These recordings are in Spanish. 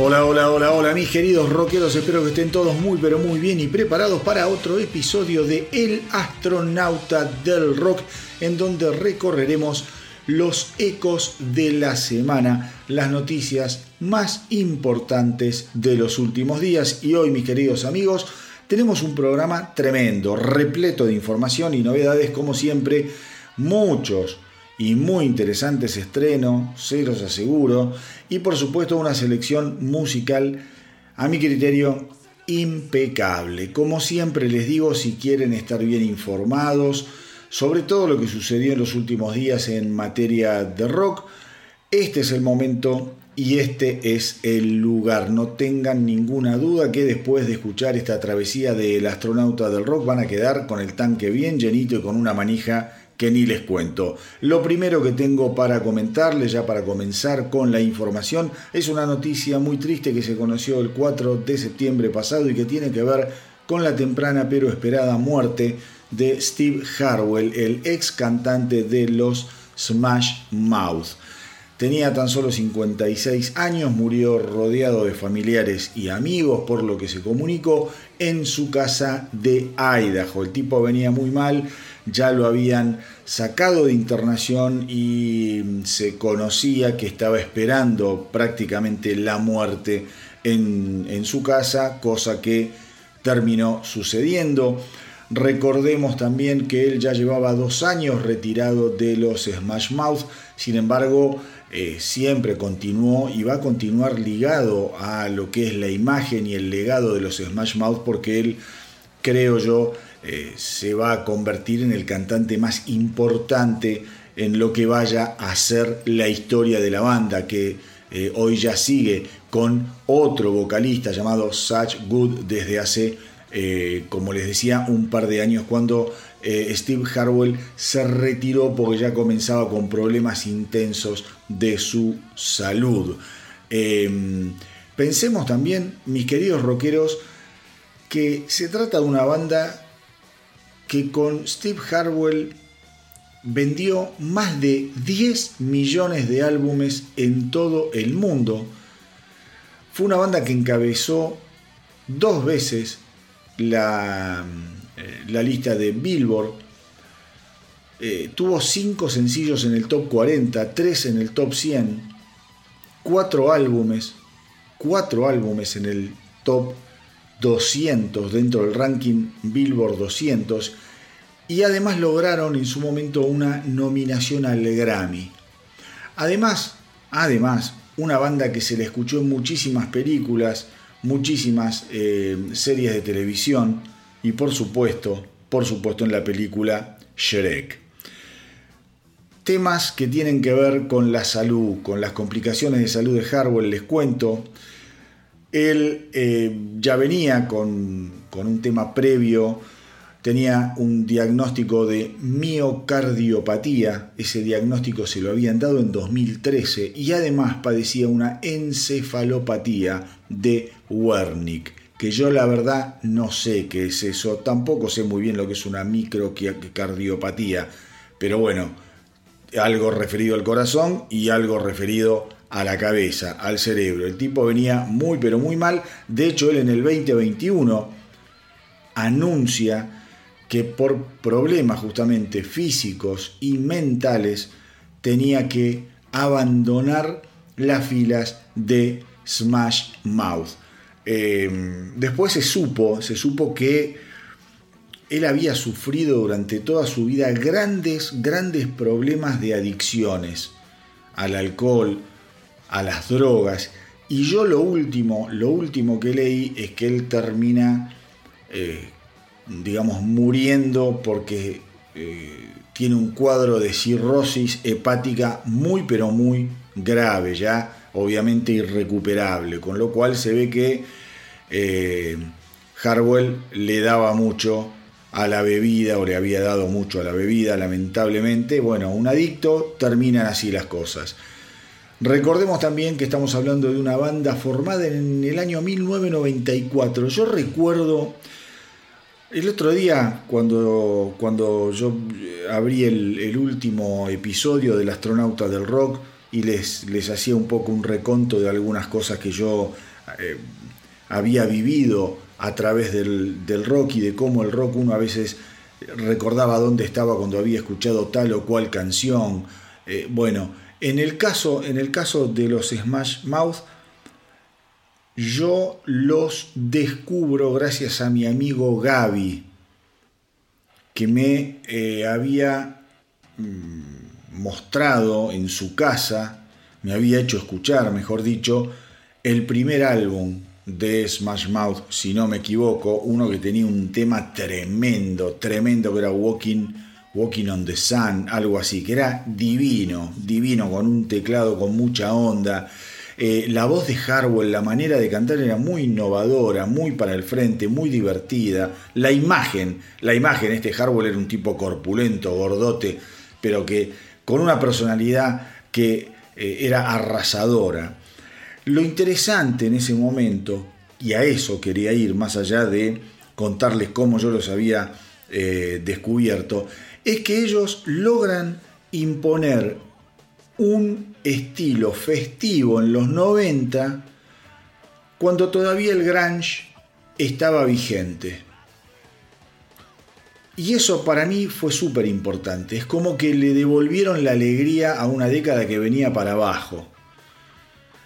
Hola, hola, hola, hola, mis queridos rockeros. Espero que estén todos muy, pero muy bien y preparados para otro episodio de El astronauta del rock, en donde recorreremos los ecos de la semana, las noticias más importantes de los últimos días. Y hoy, mis queridos amigos, tenemos un programa tremendo, repleto de información y novedades, como siempre, muchos y muy interesantes estrenos, se los aseguro, y por supuesto una selección musical, a mi criterio, impecable. Como siempre les digo, si quieren estar bien informados sobre todo lo que sucedió en los últimos días en materia de rock, este es el momento y este es el lugar. No tengan ninguna duda que después de escuchar esta travesía del astronauta del rock van a quedar con el tanque bien llenito y con una manija que ni les cuento. Lo primero que tengo para comentarles, ya para comenzar con la información, es una noticia muy triste que se conoció el 4 de septiembre pasado y que tiene que ver con la temprana pero esperada muerte de Steve Harwell, el ex cantante de los Smash Mouth. Tenía tan solo 56 años, murió rodeado de familiares y amigos, por lo que se comunicó, en su casa de Idaho. El tipo venía muy mal, ya lo habían sacado de internación y se conocía que estaba esperando prácticamente la muerte en, en su casa, cosa que terminó sucediendo. Recordemos también que él ya llevaba dos años retirado de los Smash Mouth, sin embargo, eh, siempre continuó y va a continuar ligado a lo que es la imagen y el legado de los Smash Mouth, porque él, creo yo, eh, se va a convertir en el cantante más importante en lo que vaya a ser la historia de la banda, que eh, hoy ya sigue con otro vocalista llamado Such Good desde hace eh, como les decía, un par de años cuando Steve Harwell se retiró porque ya comenzaba con problemas intensos de su salud. Em, pensemos también, mis queridos rockeros, que se trata de una banda que con Steve Harwell vendió más de 10 millones de álbumes en todo el mundo. Fue una banda que encabezó dos veces la, eh, la lista de Billboard. Eh, tuvo 5 sencillos en el top 40, 3 en el top 100, 4 álbumes, 4 álbumes en el top 200 dentro del ranking Billboard 200 y además lograron en su momento una nominación al Grammy. Además, además, una banda que se le escuchó en muchísimas películas, muchísimas eh, series de televisión y por supuesto, por supuesto en la película Shrek. Temas que tienen que ver con la salud, con las complicaciones de salud de Harwell, les cuento. Él eh, ya venía con, con un tema previo tenía un diagnóstico de miocardiopatía, ese diagnóstico se lo habían dado en 2013 y además padecía una encefalopatía de Wernicke, que yo la verdad no sé qué es eso, tampoco sé muy bien lo que es una microcardiopatía, pero bueno, algo referido al corazón y algo referido a la cabeza, al cerebro. El tipo venía muy pero muy mal, de hecho él en el 2021 anuncia que por problemas justamente físicos y mentales tenía que abandonar las filas de Smash Mouth. Em, después se supo, se supo que él había sufrido durante toda su vida grandes, grandes problemas de adicciones al alcohol, a las drogas. Y yo lo último, lo último que leí es que él termina, eh, digamos, muriendo porque eh, tiene un cuadro de cirrosis hepática muy, pero muy grave, ya obviamente irrecuperable, con lo cual se ve que eh, Harwell le daba mucho a la bebida o le había dado mucho a la bebida, lamentablemente. Bueno, un adicto, terminan así las cosas. Recordemos también que estamos hablando de una banda formada en el año 1994. Yo recuerdo el otro día, cuando, cuando yo abrí el, último episodio del astronauta del rock y les, les hacía un poco un reconto de algunas cosas que yo eh, había vivido a través del, rock y de cómo el rock uno a veces recordaba dónde estaba cuando había escuchado tal o cual canción. Eh, bueno, en el, caso, en el caso de los Smash Mouth, yo los descubro gracias a mi amigo Gaby, que me eh, había mm, mostrado en su casa, me había hecho escuchar, mejor dicho, el primer álbum de Smash Mouth, si no me equivoco, uno que tenía un tema tremendo, tremendo, que era Walking, Walking on the Sun, algo así, que era divino, divino, con un teclado con mucha onda. Eh, la voz de Harwell, la manera de cantar era muy innovadora, muy para el frente, muy divertida. La imagen, la imagen, este Harwell era un tipo corpulento, gordote, pero que con una personalidad que eh, era arrasadora. Lo interesante en ese momento, y a eso quería ir, más allá de contarles cómo yo los había eh, descubierto, es que ellos logran imponer un estilo festivo en los 90 cuando todavía el grunge estaba vigente. Y eso para mí fue súper importante. Es como que le devolvieron la alegría a una década que venía para abajo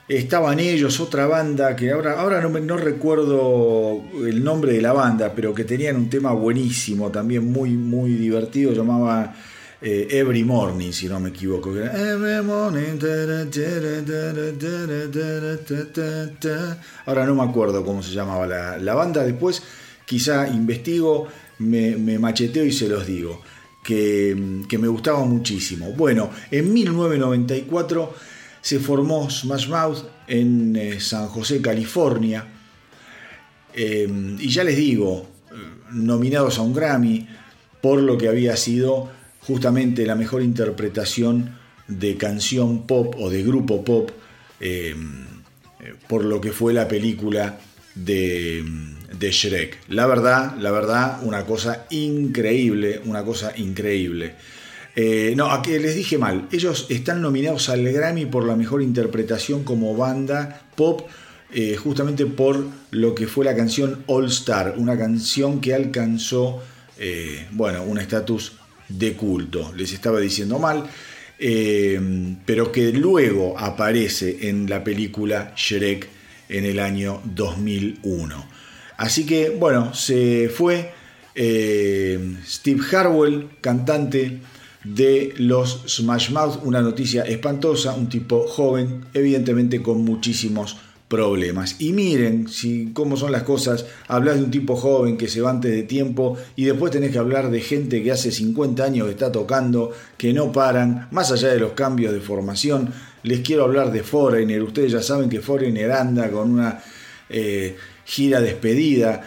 estaban ellos, otra banda que ahora, ahora no, no recuerdo el nombre de la banda, pero que tenían un tema buenísimo, también muy, muy divertido, llamaba eh, Every Morning, si no me equivoco. Ahora no me acuerdo cómo se llamaba la, banda, después quizá investigo, me, me, macheteo y se los digo, que, que me gustaba muchísimo. Bueno, en 1994 se formó Smash Mouth en eh, San José, California. Eh, y ya les digo, nominados a un Grammy por lo que había sido justamente la mejor interpretación de canción pop o de grupo pop eh, por lo que fue la película de, de Shrek. La verdad, la verdad, una cosa increíble, una cosa increíble. Eh, no, a que les dije mal. Ellos están nominados al Grammy por la mejor interpretación como banda pop, eh, justamente por lo que fue la canción All Star, una canción que alcanzó, eh, bueno, un estatus de culto. Les estaba diciendo mal, pero que luego aparece en la película Shrek en el año 2001. Así que, bueno, se fue Steve Harwell, cantante de los Smash Mouth, una noticia espantosa, un tipo joven, evidentemente con muchísimos problemas. Y miren si, cómo son las cosas, hablas de un tipo joven que se va antes de tiempo y después tenés que hablar de gente que hace 50 años está tocando, que no paran, más allá de los cambios de formación. Les quiero hablar de Foreigner, ustedes ya saben que Foreigner anda con una eh, gira despedida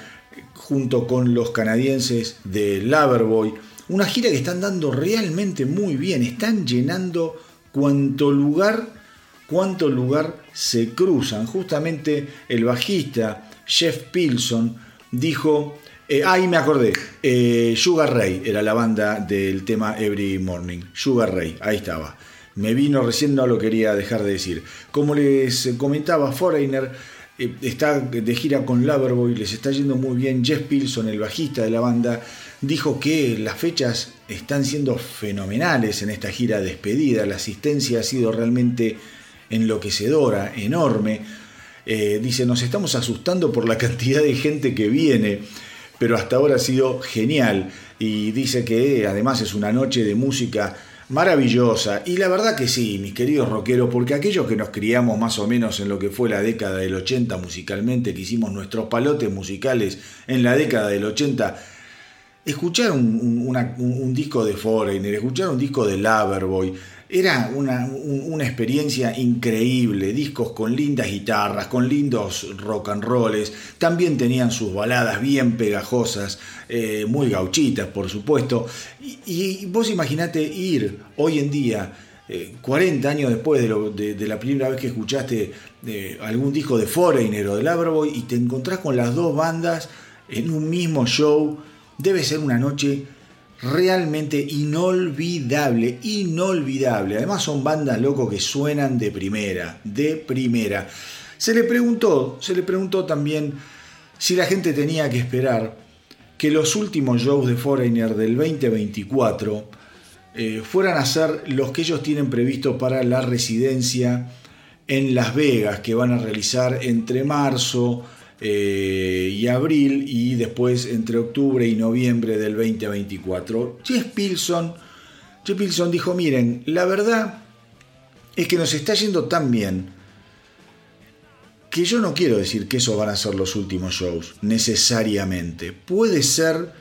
junto con los canadienses de Loverboy una gira que están dando realmente muy bien. Están llenando cuanto lugar, cuánto lugar se cruzan. Justamente el bajista Jeff Pilson dijo, eh, ahí me acordé, eh, Sugar Ray era la banda del tema Every Morning. Sugar Ray, ahí estaba. Me vino recién, no lo quería dejar de decir. Como les comentaba, Foreigner eh, está de gira con Loverboy, les está yendo muy bien. Jeff Pilson, el bajista de la banda, dijo que las fechas están siendo fenomenales en esta gira despedida. La asistencia ha sido realmente enloquecedora, enorme. Eh, dice, nos estamos asustando por la cantidad de gente que viene, pero hasta ahora ha sido genial. Y dice que además es una noche de música maravillosa. Y la verdad que sí, mis queridos rockeros, porque aquellos que nos criamos más o menos en lo que fue la década del 80 musicalmente, que hicimos nuestros palotes musicales en la década del 80, escuchar un, disco de Foreigner, escuchar un disco de Loverboy, era una, experiencia increíble, discos con lindas guitarras, con lindos rock and rolls, también tenían sus baladas bien pegajosas, eh, muy gauchitas por supuesto, y, vos imaginate ir hoy en día, 40 eh, años después de, la primera vez que escuchaste eh, algún disco de Foreigner o de Loverboy y te encontrás con las dos bandas en un mismo show, debe ser una noche realmente inolvidable, inolvidable. Además son bandas locos que suenan de primera, de primera. Se le preguntó, se le preguntó también si la gente tenía que esperar que los últimos shows de Foreigner del 2024 eh, fueran a ser los que ellos tienen previsto para la residencia en Las Vegas, que van a realizar entre marzo eh, y abril y después entre octubre y noviembre del 2024. Jeff Pilson, Jeff Pilson dijo, miren, la verdad es que nos está yendo tan bien que yo no quiero decir que esos van a ser los últimos shows, necesariamente. Puede ser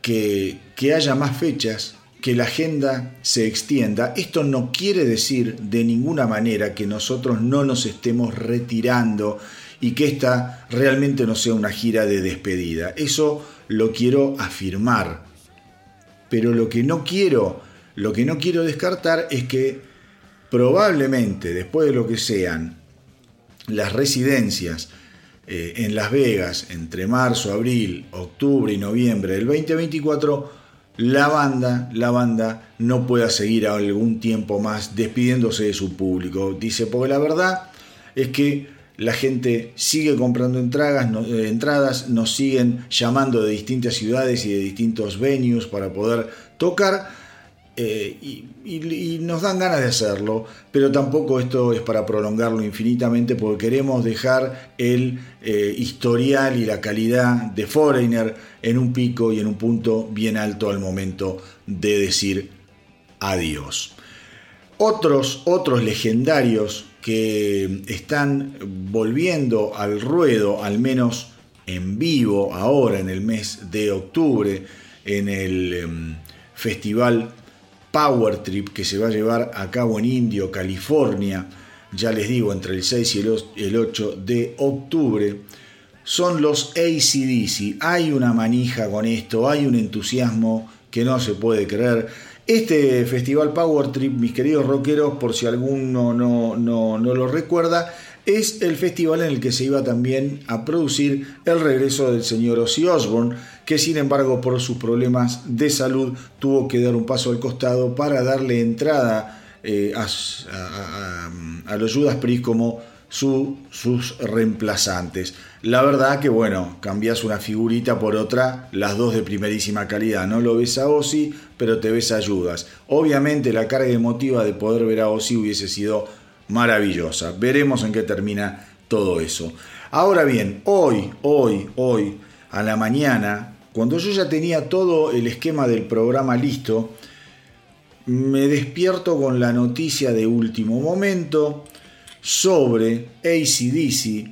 que haya más fechas, que la agenda se extienda. Esto no quiere decir de ninguna manera que nosotros no nos estemos retirando y que esta realmente no sea una gira de despedida. Eso lo quiero afirmar. Pero lo que no quiero, lo que no quiero descartar es que probablemente después de lo que sean las residencias eh, en Las Vegas entre marzo, abril, octubre y noviembre del 2024, la banda, la banda no pueda seguir algún tiempo más despidiéndose de su público. Dice, porque la verdad es que la gente sigue comprando entradas, eh, entradas, nos siguen llamando de distintas ciudades y de distintos venues para poder tocar eh, y, nos dan ganas de hacerlo, pero tampoco esto es para prolongarlo infinitamente porque queremos dejar el eh, historial y la calidad de Foreigner en un pico y en un punto bien alto al momento de decir adiós. Otros, otros legendarios que están volviendo al ruedo, al menos en vivo, ahora en el mes de octubre, en el em, festival Power Trip que se va a llevar a cabo en Indio, California, ya les digo, entre el 6 y el 8 de octubre, son los ACDC. Hay una manija con esto, hay un entusiasmo que no se puede creer. Este festival Power Trip, mis queridos rockeros, por si alguno no, no, no lo recuerda, es el festival en el que se iba también a producir el regreso del señor Ozzy Osbourne, que sin embargo por sus problemas de salud tuvo que dar un paso al costado para darle entrada eh, a, los Judas Priest como sus reemplazantes. La verdad que bueno, cambias una figurita por otra, las dos de primerísima calidad. No lo ves a Ozzy, pero te ves a Judas. Obviamente la carga emotiva de poder ver a Ozzy hubiese sido maravillosa. Veremos en qué termina todo eso. Ahora bien, hoy, hoy, hoy, a la mañana, cuando yo ya tenía todo el esquema del programa listo, me despierto con la noticia de último momento sobre ACDC,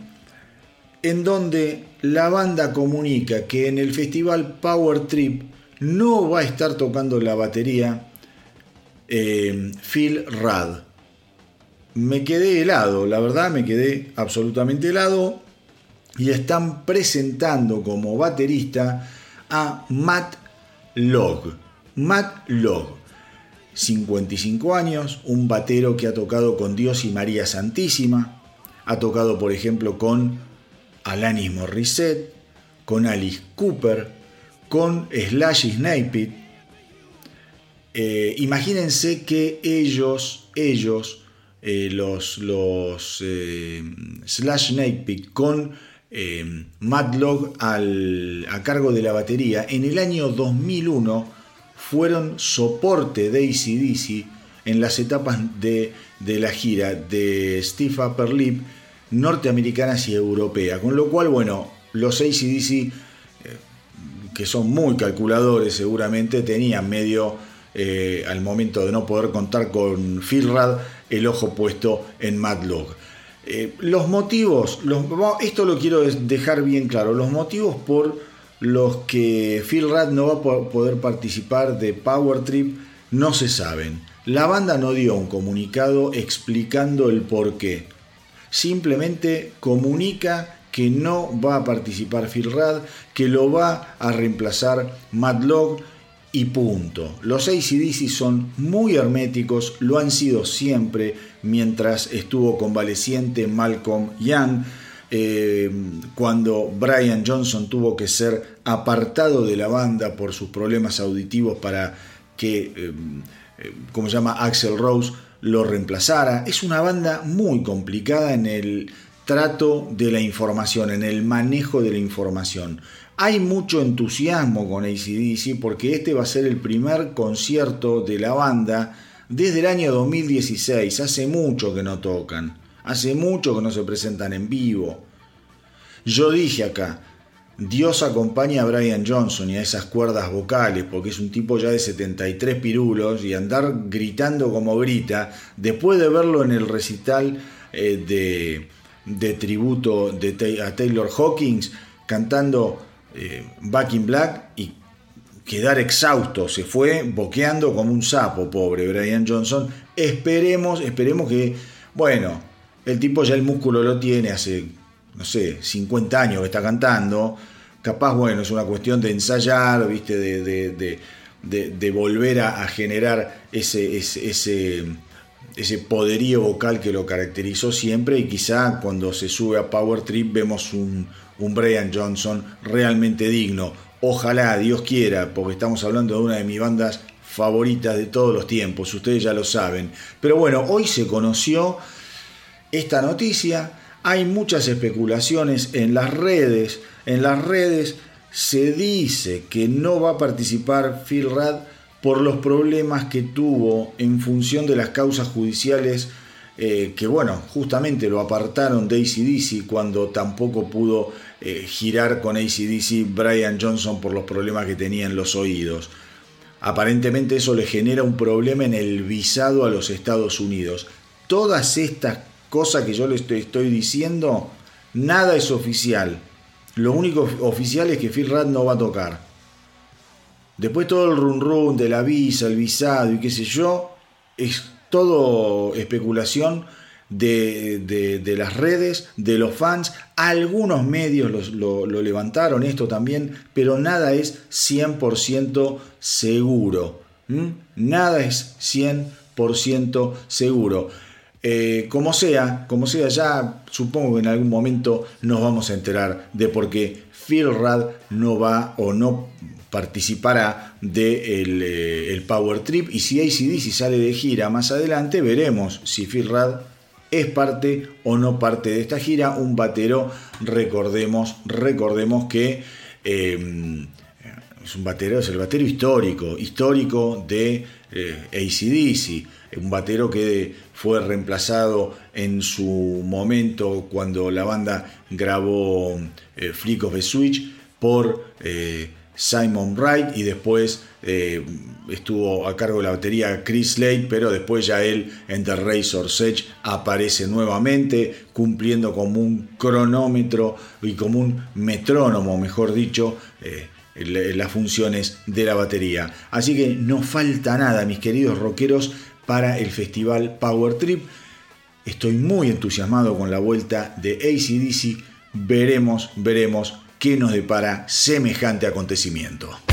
en donde la banda comunica que en el festival Power Trip no va a estar tocando la batería eh, Phil Rudd. Me quedé helado, la verdad me quedé absolutamente helado y están presentando como baterista a Matt Log. Matt Log. 55 años, un batero que ha tocado con Dios y María Santísima, ha tocado por ejemplo con Alanis Morissette, con Alice Cooper, con Slash Snipe. Eh, imagínense que ellos, ellos eh, los, los eh, Slash Snake con eh, Madlog a cargo de la batería, en el año 2001 fueron soporte de ACDC en las etapas de, la gira de Steve Upper Lip norteamericanas y europeas. Con lo cual, bueno, los ACDC, eh, que son muy calculadores seguramente, tenían medio, eh, al momento de no poder contar con Phil Rad, el ojo puesto en Madlog. Eh, los motivos, esto lo quiero dejar bien claro, los motivos por los que Phil Rad no va a poder participar de Power Trip no se saben. La banda no dio un comunicado explicando el por qué. Simplemente comunica que no va a participar Phil Rad, que lo va a reemplazar Matt Log y punto. Los ACDC son muy herméticos, lo han sido siempre mientras estuvo convaleciente Malcolm Young. Eh, cuando Brian Johnson tuvo que ser apartado de la banda por sus problemas auditivos para que, eh, eh, como llama, Axel Rose lo reemplazara. Es una banda muy complicada en el trato de la información, en el manejo de la información. Hay mucho entusiasmo con ACDC porque este va a ser el primer concierto de la banda desde el año 2016. Hace mucho que no tocan, hace mucho que no se presentan en vivo. Yo dije acá, Dios acompaña a Brian Johnson y a esas cuerdas vocales, porque es un tipo ya de 73 pirulos y andar gritando como grita, después de verlo en el recital eh, de, de, tributo de, a Taylor Hawkins, cantando eh, Back in Black y quedar exhausto, se fue boqueando como un sapo, pobre Brian Johnson. Esperemos, esperemos que, bueno, el tipo ya el músculo lo tiene hace, no sé, 50 años que está cantando. Capaz, bueno, es una cuestión de ensayar, ¿viste? De, volver a, generar ese, poderío vocal que lo caracterizó siempre y quizá cuando se sube a Power Trip vemos un Brian Johnson realmente digno. Ojalá, Dios quiera, porque estamos hablando de una de mis bandas favoritas de todos los tiempos, ustedes ya lo saben. Pero bueno, hoy se conoció esta noticia, hay muchas especulaciones en las redes, en las redes se dice que no va a participar Phil Rad por los problemas que tuvo en función de las causas judiciales eh, que bueno, justamente lo apartaron de ACDC cuando tampoco pudo eh, girar con ACDC Brian Johnson por los problemas que tenía en los oídos. Aparentemente eso le genera un problema en el visado a los Estados Unidos. Todas estas cosas que yo le estoy, diciendo, nada es oficial. Lo único oficial es que Phil Rad no va a tocar. Después todo el run run de la visa, el visado y qué sé yo, es todo especulación de, las redes, de los fans. Algunos medios lo, levantaron esto también, pero nada es 100% seguro. Nada es 100% seguro. Eh, como sea, como sea, ya supongo que en algún momento nos vamos a enterar de por qué Phil Rad no va o no participará del de eh, el Power Trip y si ACDC sale de gira más adelante veremos si Phil Rad es parte o no parte de esta gira. Un batero, recordemos, recordemos que em, es un batero, es el batero histórico, histórico de eh, ACDC. Un batero que fue reemplazado en su momento cuando la banda grabó eh, Flick of the Switch por eh, Simon Wright y después eh, estuvo a cargo de la batería Chris Slade, pero después ya él en The Razor's Edge aparece nuevamente cumpliendo como un cronómetro y como un metrónomo, mejor dicho, eh, las funciones de la batería. Así que no falta nada, mis queridos rockeros, para el festival Power Trip. Estoy muy entusiasmado con la vuelta de ACDC. Veremos, veremos qué nos depara semejante acontecimiento.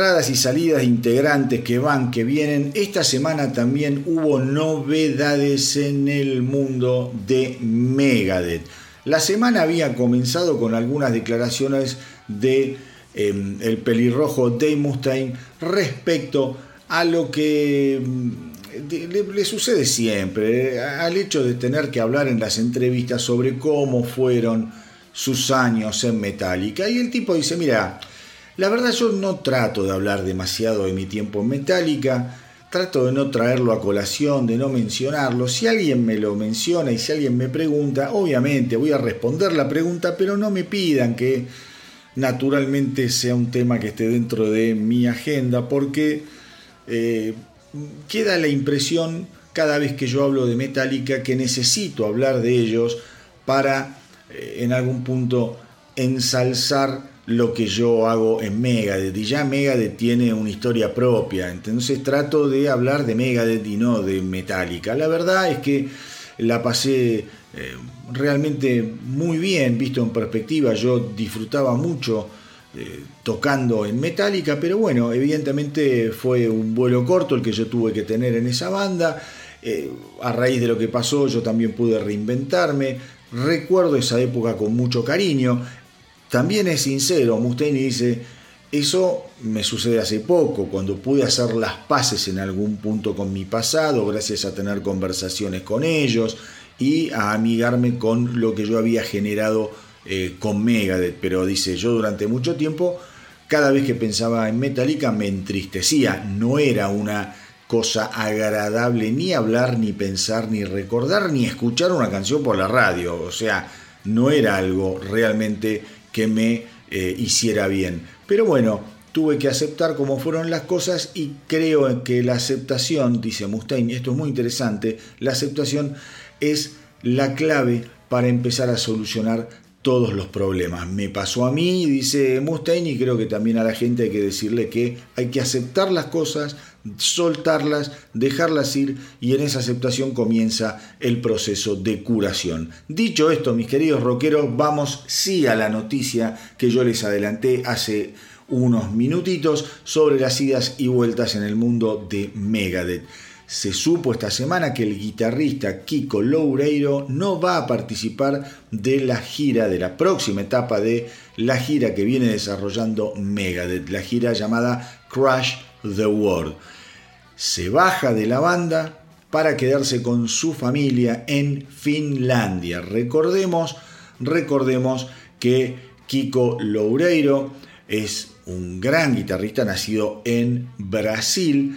Entradas y salidas de integrantes que van, que vienen, esta semana también hubo novedades en el mundo de Megadeth. La semana había comenzado con algunas declaraciones de em, el pelirrojo Dave Mustaine respecto a lo que mm, le, sucede siempre, al hecho de tener que hablar en las entrevistas sobre cómo fueron sus años en Metallica. Y el tipo dice, mira, la verdad yo no trato de hablar demasiado de mi tiempo en Metallica, trato de no traerlo a colación, de no mencionarlo. Si alguien me lo menciona y si alguien me pregunta, obviamente voy a responder la pregunta, pero no me pidan que naturalmente sea un tema que esté dentro de mi agenda, porque eh, queda la impresión cada vez que yo hablo de Metallica que necesito hablar de ellos para eh, en algún punto ensalzar lo que yo hago en Megadeth. Y ya Megadeth tiene una historia propia. Entonces trato de hablar de Megadeth y no de Metallica. La verdad es que la pasé eh, realmente muy bien, visto en perspectiva. Yo disfrutaba mucho eh, tocando en Metallica, pero bueno, evidentemente fue un vuelo corto el que yo tuve que tener en esa banda. Eh, a raíz de lo que pasó, yo también pude reinventarme. Recuerdo esa época con mucho cariño. También es sincero, Mustaine dice, eso me sucede hace poco, cuando pude hacer las paces en algún punto con mi pasado, gracias a tener conversaciones con ellos y a amigarme con lo que yo había generado eh, con Megadeth. Pero dice, yo durante mucho tiempo, cada vez que pensaba en Metallica me entristecía, no era una cosa agradable ni hablar, ni pensar, ni recordar, ni escuchar una canción por la radio. O sea, no era algo realmente que me eh, hiciera bien. Pero bueno, tuve que aceptar cómo fueron las cosas y creo que la aceptación, dice Mustaine, esto es muy interesante, la aceptación es la clave para empezar a solucionar todos los problemas. Me pasó a mí, dice Mustaine, y creo que también a la gente hay que decirle que hay que aceptar las cosas, soltarlas, dejarlas ir y en esa aceptación comienza el proceso de curación. Dicho esto, mis queridos rockeros, vamos sí a la noticia que yo les adelanté hace unos minutitos sobre las idas y vueltas en el mundo de Megadeth. Se supo esta semana que el guitarrista Kiko Loureiro no va a participar de la gira, de la próxima etapa de la gira que viene desarrollando Megadeth, la gira llamada Crash the World. Se baja de la banda para quedarse con su familia en Finlandia. Recordemos, recordemos que Kiko Loureiro es un gran guitarrista nacido en Brasil.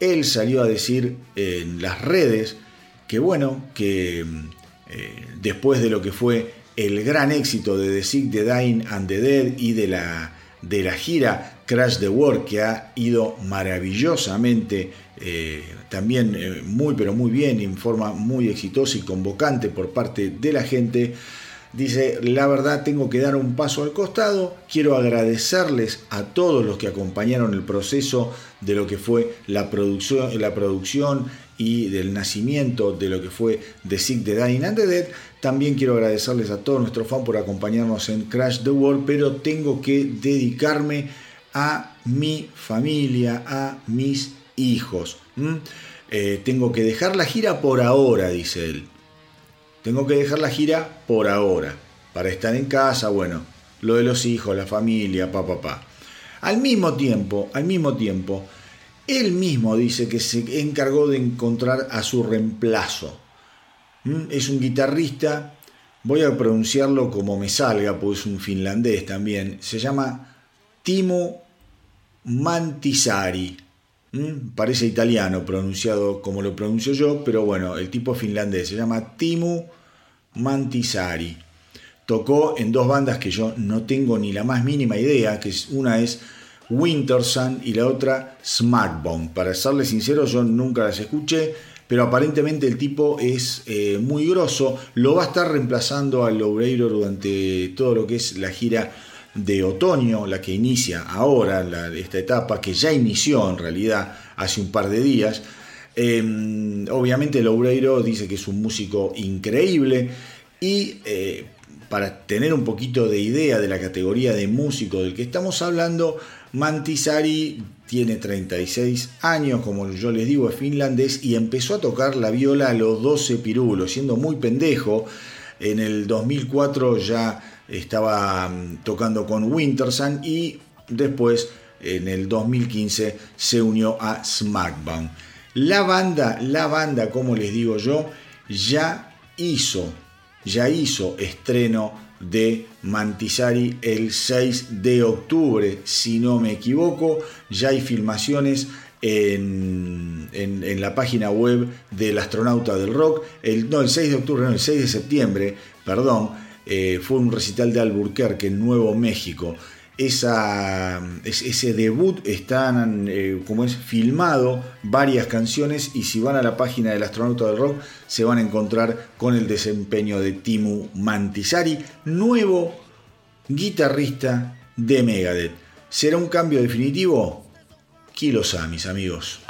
Él salió a decir en las redes que bueno, que eh, después de lo que fue el gran éxito de The Sick, The Dying and the Dead y de la, de la gira Crash the World, que ha ido maravillosamente, eh, también eh, muy pero muy bien, en forma muy exitosa y convocante por parte de la gente. Dice, la verdad tengo que dar un paso al costado, quiero agradecerles a todos los que acompañaron el proceso de lo que fue la producción, la producción y del nacimiento de lo que fue The Sick, The Dying and the Dead. También quiero agradecerles a todos nuestros fans por acompañarnos en Crash the World, pero tengo que dedicarme a mi familia, a mis hijos. Eh, tengo que dejar la gira por ahora, dice él. Tengo que dejar la gira por ahora, para estar en casa, bueno, lo de los hijos, la familia, papá, papá. Al mismo tiempo, al mismo tiempo, él mismo dice que se encargó de encontrar a su reemplazo. Es un guitarrista, voy a pronunciarlo como me salga, pues es un finlandés también. Se llama Timo Mantisari. Parece italiano pronunciado como lo pronuncio yo, pero bueno, el tipo finlandés se llama Timo Mantisari. Tocó en dos bandas que yo no tengo ni la más mínima idea, que es, una es Winter Sun y la otra Smartbone. Para serle sincero, yo nunca las escuché, pero aparentemente el tipo es eh, muy grosso. Lo va a estar reemplazando al Loureiro durante todo lo que es la gira de otoño, la que inicia ahora, esta etapa que ya inició en realidad hace un par de días. Eh, obviamente Loureiro dice que es un músico increíble y eh, para tener un poquito de idea de la categoría de músico del que estamos hablando, Mantisari tiene 36 años, como yo les digo, es finlandés y empezó a tocar la viola a los 12 pirulos, siendo muy pendejo. En el 2004 ya estaba mm, tocando con Wintersan y después en el 2015 se unió a Smartband. La banda, la banda, como les digo yo, ya hizo, ya hizo estreno de Mantisari el 6 de octubre, si no me equivoco. Ya hay filmaciones en, la página web del astronauta del rock. El, no, el 6 de octubre, no, el 6 de septiembre, perdón, eh, fue un recital de Alburquerque en Nuevo México esa, ese debut están, eh, como es, filmado varias canciones y si van a la página del astronauta del rock se van a encontrar con el desempeño de Timu Mantisari, nuevo guitarrista de Megadeth. ¿Será un cambio definitivo? Kilos mis amigos.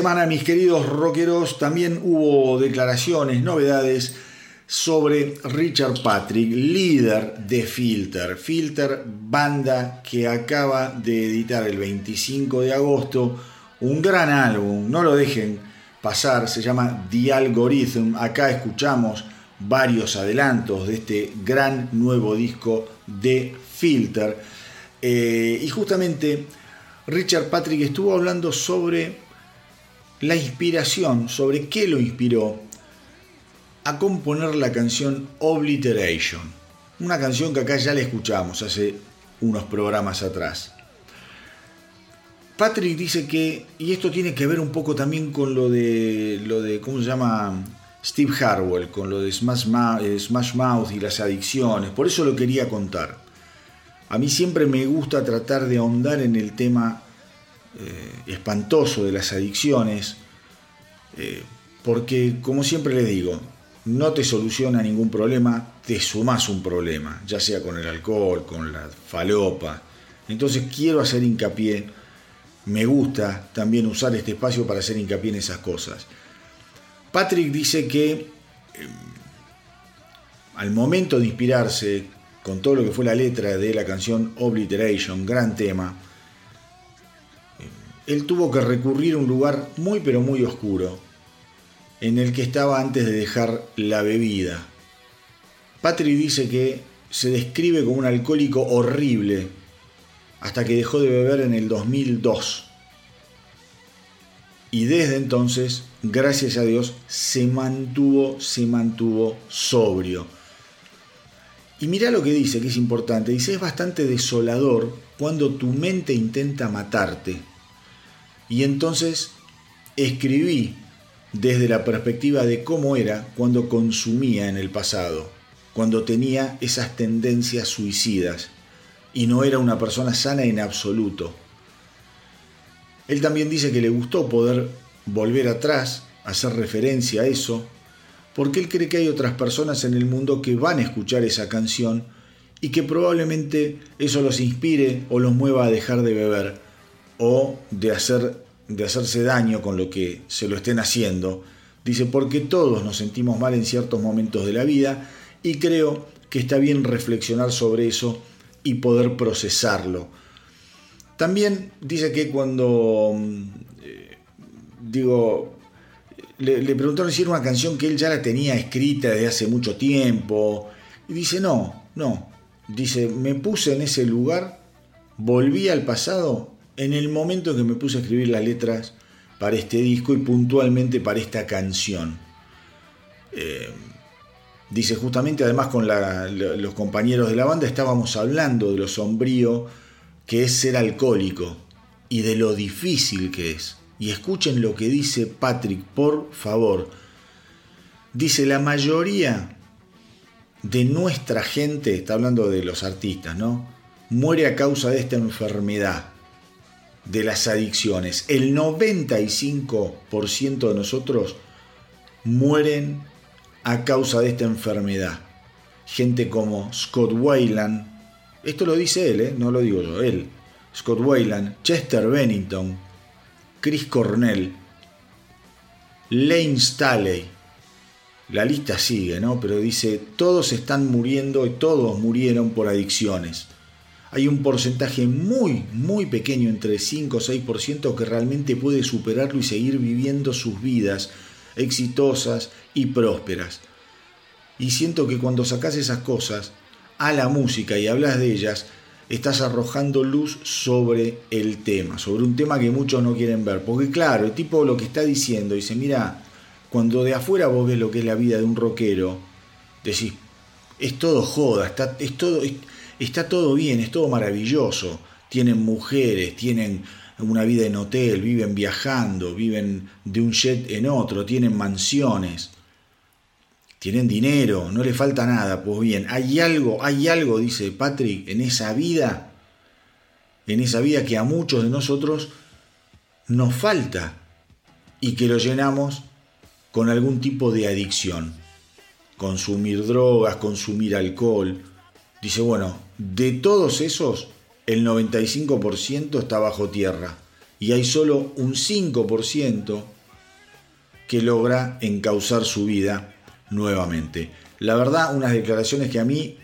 Semana, mis queridos rockeros, también hubo declaraciones, novedades sobre Richard Patrick, líder de Filter. Filter, banda que acaba de editar el 25 de agosto un gran álbum, no lo dejen pasar, se llama The Algorithm. Acá escuchamos varios adelantos de este gran nuevo disco de Filter. Eh, y justamente Richard Patrick estuvo hablando sobre la inspiración, sobre qué lo inspiró a componer la canción Obliteration. Una canción que acá ya la escuchamos hace unos programas atrás. Patrick dice que, y esto tiene que ver un poco también con lo de, lo de ¿cómo se llama? Steve Harwell, con lo de Smash, eh, Smash Mouth y las adicciones, por eso lo quería contar. A mí siempre me gusta tratar de ahondar en el tema eh, espantoso de las adicciones, eh, porque como siempre les digo, no te soluciona ningún problema, te sumas un problema, ya sea con el alcohol, con la falopa. Entonces quiero hacer hincapié me gusta también usar este espacio para hacer hincapié en esas cosas. Patrick dice que em, al momento de inspirarse con todo lo que fue la letra de la canción Obliteration, gran tema, em, él tuvo que recurrir a un lugar muy pero muy oscuro, en el que estaba antes de dejar la bebida. Patrick dice que se describe como un alcohólico horrible hasta que dejó de beber en el 2002. Y desde entonces, gracias a Dios, se mantuvo, se mantuvo sobrio. Y mira lo que dice, que es importante. Dice, es bastante desolador cuando tu mente intenta matarte. Y entonces escribí desde la perspectiva de cómo era cuando consumía en el pasado, cuando tenía esas tendencias suicidas y no era una persona sana en absoluto. Él también dice que le gustó poder volver atrás, hacer referencia a eso, porque él cree que hay otras personas en el mundo que van a escuchar esa canción y que probablemente eso los inspire o los mueva a dejar de beber o de, hacer, de hacerse daño con lo que se lo estén haciendo. Dice, porque todos nos sentimos mal en ciertos momentos de la vida y creo que está bien reflexionar sobre eso y poder procesarlo. También dice que cuando, mm, eh, digo, le, le, preguntaron si era una canción que él ya la tenía escrita desde hace mucho tiempo, y dice, no, no, dice, me puse en ese lugar, volví al pasado en el momento que me puse a escribir las letras para este disco y puntualmente para esta canción. Eh, Dice, justamente además con los compañeros de la banda estábamos hablando de lo sombrío que es ser alcohólico y de lo difícil que es. Y escuchen lo que dice Patrick, por favor. Dice, la mayoría de nuestra gente, está hablando de los artistas, ¿no? Muere a causa de esta enfermedad, de las adicciones. El 95% de nosotros mueren a causa de esta enfermedad. Gente como Scott Wayland, esto lo dice él, ¿eh? no lo digo yo, él, Scott Wayland, Chester Bennington, Chris Cornell, Lane Staley, la lista sigue, ¿no? Pero dice, todos están muriendo y todos murieron por adicciones. Hay un porcentaje muy, muy pequeño, entre 5 o 6%, que realmente puede superarlo y seguir viviendo sus vidas exitosas y prósperas. Y siento que cuando sacas esas cosas a la música y hablas de ellas, estás arrojando luz sobre el tema, sobre un tema que muchos no quieren ver. Porque claro, el tipo lo que está diciendo, dice, mira, cuando de afuera vos ves lo que es la vida de un rockero, decís, es todo joda, está, es todo, está todo bien, es todo maravilloso. Tienen mujeres, tienen una vida en hotel, viven viajando, viven de un jet en otro, tienen mansiones, tienen dinero, no le falta nada. Pues bien, hay algo, hay algo, dice Patrick, en esa vida, en esa vida que a muchos de nosotros nos falta y que lo llenamos con algún tipo de adicción. Consumir drogas, consumir alcohol. Dice, bueno, de todos esos, el 95% está bajo tierra y hay solo un 5% que logra encauzar su vida nuevamente. La verdad, unas declaraciones que a mí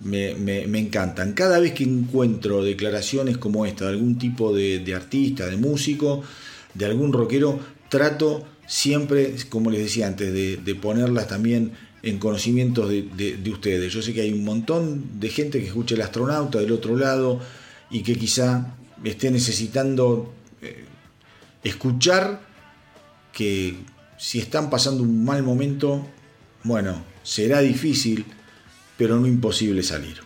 me, encantan. Cada vez que encuentro declaraciones como esta de algún tipo de, artista, de músico, de algún rockero, trato siempre, como les decía antes, de, ponerlas también en conocimiento de, ustedes. Yo sé que hay un montón de gente que escucha el astronauta del otro lado y que quizá esté necesitando eh, escuchar que si están pasando un mal momento, bueno, será difícil, pero no imposible salir.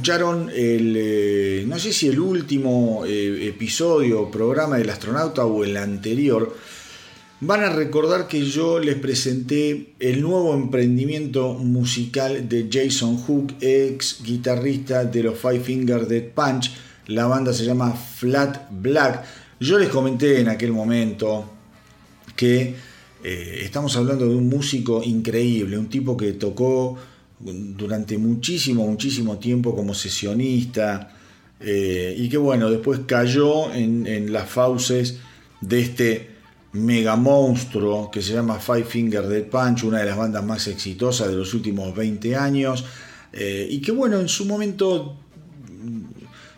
Escucharon el, eh, no sé si el último eh, episodio, programa del astronauta o el anterior, van a recordar que yo les presenté el nuevo emprendimiento musical de Jason Hook, ex guitarrista de los Five Finger Dead Punch. La banda se llama Flat Black. Yo les comenté en aquel momento que eh, estamos hablando de un músico increíble, un tipo que tocó durante muchísimo, muchísimo tiempo como sesionista eh, y que bueno, después cayó en, las fauces de este mega monstruo que se llama Five Finger Dead Punch, una de las bandas más exitosas de los últimos 20 años. eh, y que bueno, en su momento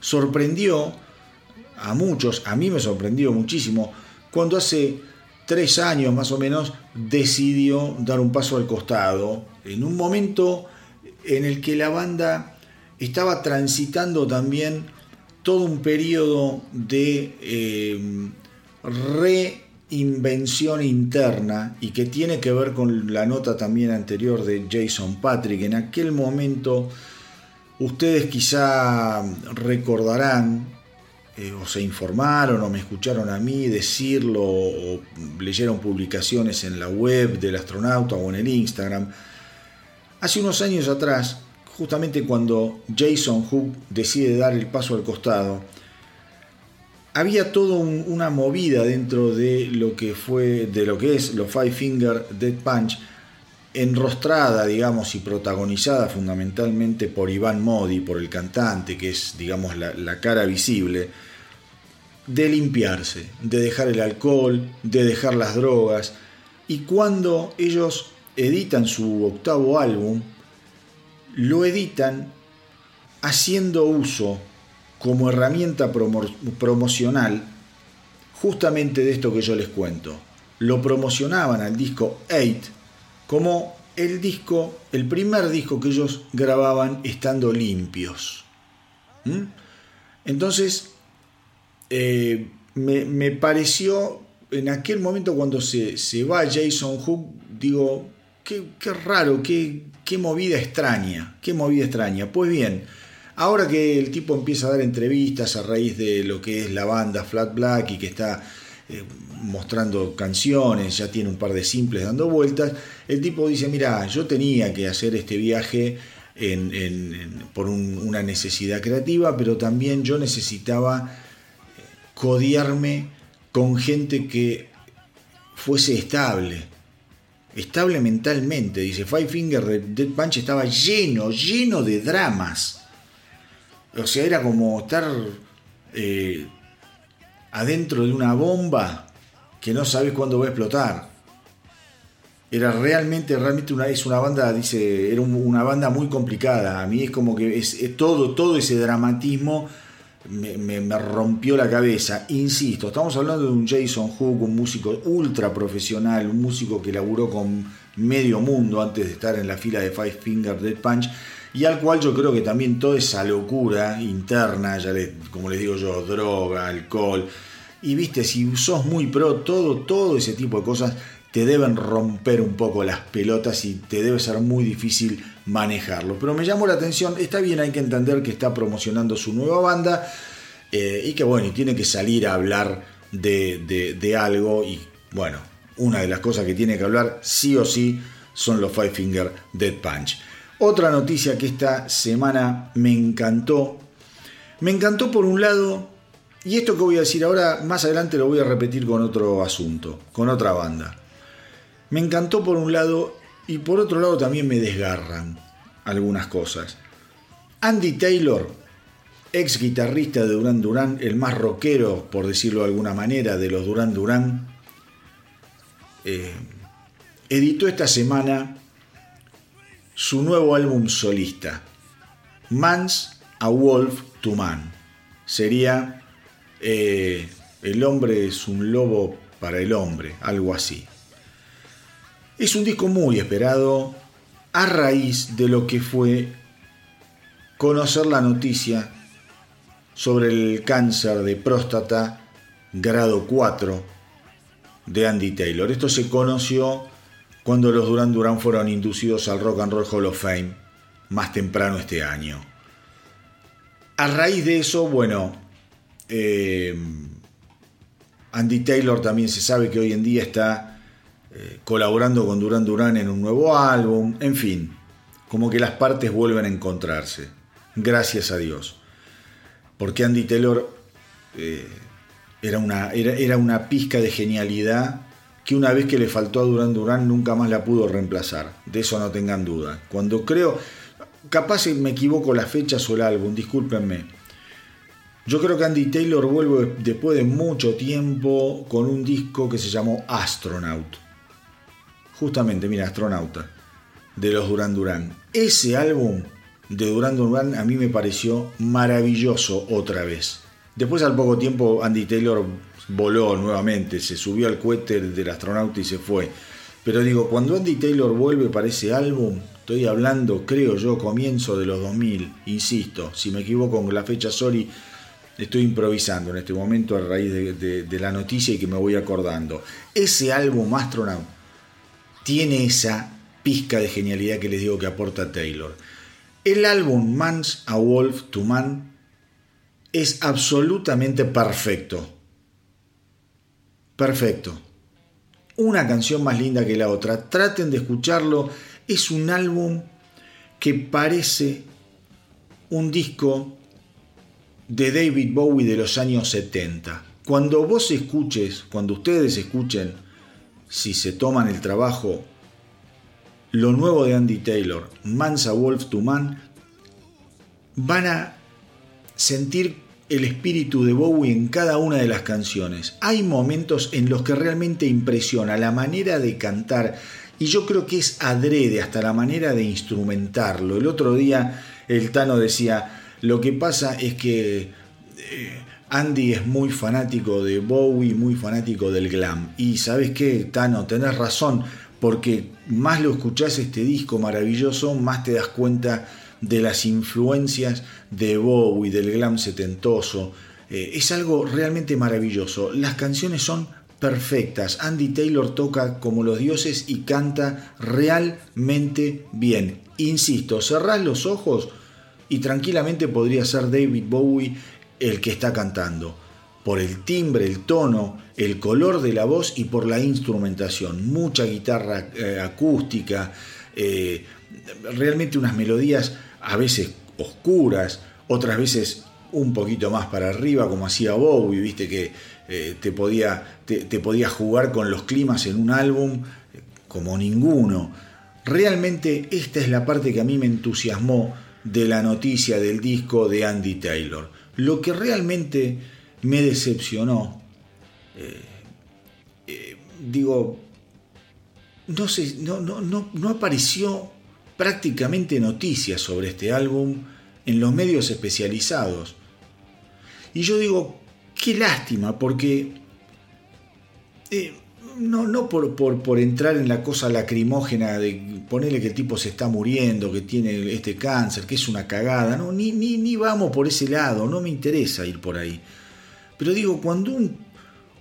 sorprendió a muchos, a mí me sorprendió muchísimo, cuando hace tres años más o menos decidió dar un paso al costado, en un momento en el que la banda estaba transitando también todo un periodo de eh, reinvención interna y que tiene que ver con la nota también anterior de Jason Patrick. En aquel momento ustedes quizá recordarán eh, o se informaron o me escucharon a mí decirlo o leyeron publicaciones en la web del astronauta o en el Instagram. Hace unos años atrás justamente cuando Jason Hook decide dar el paso al costado, había toda una movida dentro de lo que fue, de lo que es los Five Finger Dead Punch, enrostrada, digamos, y protagonizada fundamentalmente por Iván Modi, por el cantante, que es, digamos, la, la cara visible, de limpiarse, de dejar el alcohol, de dejar las drogas. Y cuando ellos editan su octavo álbum, lo editan haciendo uso como herramienta promocional justamente de esto que yo les cuento. Lo promocionaban al disco 8 como el disco, el primer disco que ellos grababan estando limpios. ¿Mm? Entonces, eh, me, pareció, en aquel momento cuando se, se va Jason Hook, digo, qué, raro, qué, qué movida extraña, qué movida extraña. Pues bien, ahora que el tipo empieza a dar entrevistas a raíz de lo que es la banda Flat Black y que está eh, mostrando canciones, ya tiene un par de simples dando vueltas, el tipo dice, mira, yo tenía que hacer este viaje por una necesidad creativa, pero también yo necesitaba eh, codiarme con gente que fuese estable, estable mentalmente. Dice, Five Finger Dead Punch estaba lleno, lleno de dramas. O sea, era como estar eh, adentro de una bomba que no sabes cuándo va a explotar. Era realmente, realmente una, es una banda, dice, era una banda muy complicada. A mí es como que es todo, todo ese dramatismo me, rompió la cabeza. Insisto, estamos hablando de un Jason Hook, un músico ultra profesional, un músico que laburó con medio mundo antes de estar en la fila de Five Finger Dead Punch, y al cual yo creo que también toda esa locura interna, ya como les digo yo, droga, alcohol, y viste, si sos muy pro, todo, todo ese tipo de cosas te deben romper un poco las pelotas y te debe ser muy difícil manejarlo. Pero me llamó la atención, está bien, hay que entender que está promocionando su nueva banda eh, y que bueno, y tiene que salir a hablar de, de, algo y bueno, una de las cosas que tiene que hablar sí o sí son los Five Finger Dead Punch. Otra noticia que esta semana me encantó, me encantó por un lado, y esto que voy a decir ahora, más adelante lo voy a repetir con otro asunto, con otra banda. Me encantó por un lado y por otro lado también me desgarran algunas cosas. Andy Taylor, ex guitarrista de Duran Duran, el más rockero, por decirlo de alguna manera, de los Duran Duran, eh, editó esta semana su nuevo álbum solista, Man's a Wolf to Man. Sería eh, El hombre es un lobo para el hombre, algo así. Es un disco muy esperado a raíz de lo que fue conocer la noticia sobre el cáncer de próstata grado 4 de Andy Taylor. Esto se conoció cuando los Duran Duran fueron inducidos al Rock and Roll Hall of Fame más temprano este año. A raíz de eso, bueno, eh, Andy Taylor también se sabe que hoy en día está eh, colaborando con Duran Duran en un nuevo álbum, en fin, como que las partes vuelven a encontrarse, gracias a Dios. Porque Andy Taylor eh, era, una, era, era una pizca de genialidad que una vez que le faltó a Duran Duran nunca más la pudo reemplazar, de eso no tengan duda. Cuando creo, capaz me equivoco las fechas o el álbum, discúlpenme. Yo creo que Andy Taylor vuelve después de mucho tiempo con un disco que se llamó Astronaut justamente, mira, Astronauta, de los Duran Duran. Ese álbum de Duran Duran a mí me pareció maravilloso otra vez. Después al poco tiempo Andy Taylor voló nuevamente, se subió al cohete del astronauta y se fue. Pero digo, cuando Andy Taylor vuelve para ese álbum, estoy hablando, creo yo, comienzo de los 2000, insisto, si me equivoco con la fecha, sorry, estoy improvisando en este momento a raíz de, la noticia y que me voy acordando. Ese álbum Astronaut tiene esa pizca de genialidad que les digo que aporta Taylor. El álbum Man's a Wolf to Man es absolutamente perfecto. Perfecto una canción más linda que la otra. Traten de escucharlo. Es un álbum que parece un disco de David Bowie de los años 70. Cuando vos escuches, cuando ustedes escuchen, si se toman el trabajo, lo nuevo de Andy Taylor, Mansa Wolf to Man, van a sentir el espíritu de Bowie en cada una de las canciones. Hay momentos en los que realmente impresiona la manera de cantar y yo creo que es adrede hasta la manera de instrumentarlo. El otro día el Tano decía, lo que pasa es que eh, Andy es muy fanático de Bowie, muy fanático del glam. Y sabes qué, Tano, tenés razón, porque más lo escuchás este disco maravilloso, más te das cuenta de las influencias de Bowie, del glam setentoso. Eh, es algo realmente maravilloso. Las canciones son perfectas. Andy Taylor toca como los dioses y canta realmente bien. Insisto, cerrás los ojos y tranquilamente podría ser David Bowie el que está cantando. Por el timbre, el tono, el color de la voz y por la instrumentación. Mucha guitarra eh, acústica, eh, realmente unas melodías a veces oscuras, otras veces un poquito más para arriba, como hacía Bowie, viste que eh, te, podía, te, podía jugar con los climas en un álbum como ninguno. Realmente esta es la parte que a mí me entusiasmó de la noticia del disco de Andy Taylor. Lo que realmente me decepcionó, eh, digo, no, sé, no, no, no, no apareció prácticamente noticias sobre este álbum en los medios especializados. Y yo digo, qué lástima, porque eh, no, no por, por, entrar en la cosa lacrimógena de ponerle que el tipo se está muriendo, que tiene este cáncer, que es una cagada, no, ni, ni, ni vamos por ese lado, no me interesa ir por ahí. Pero digo, cuando un,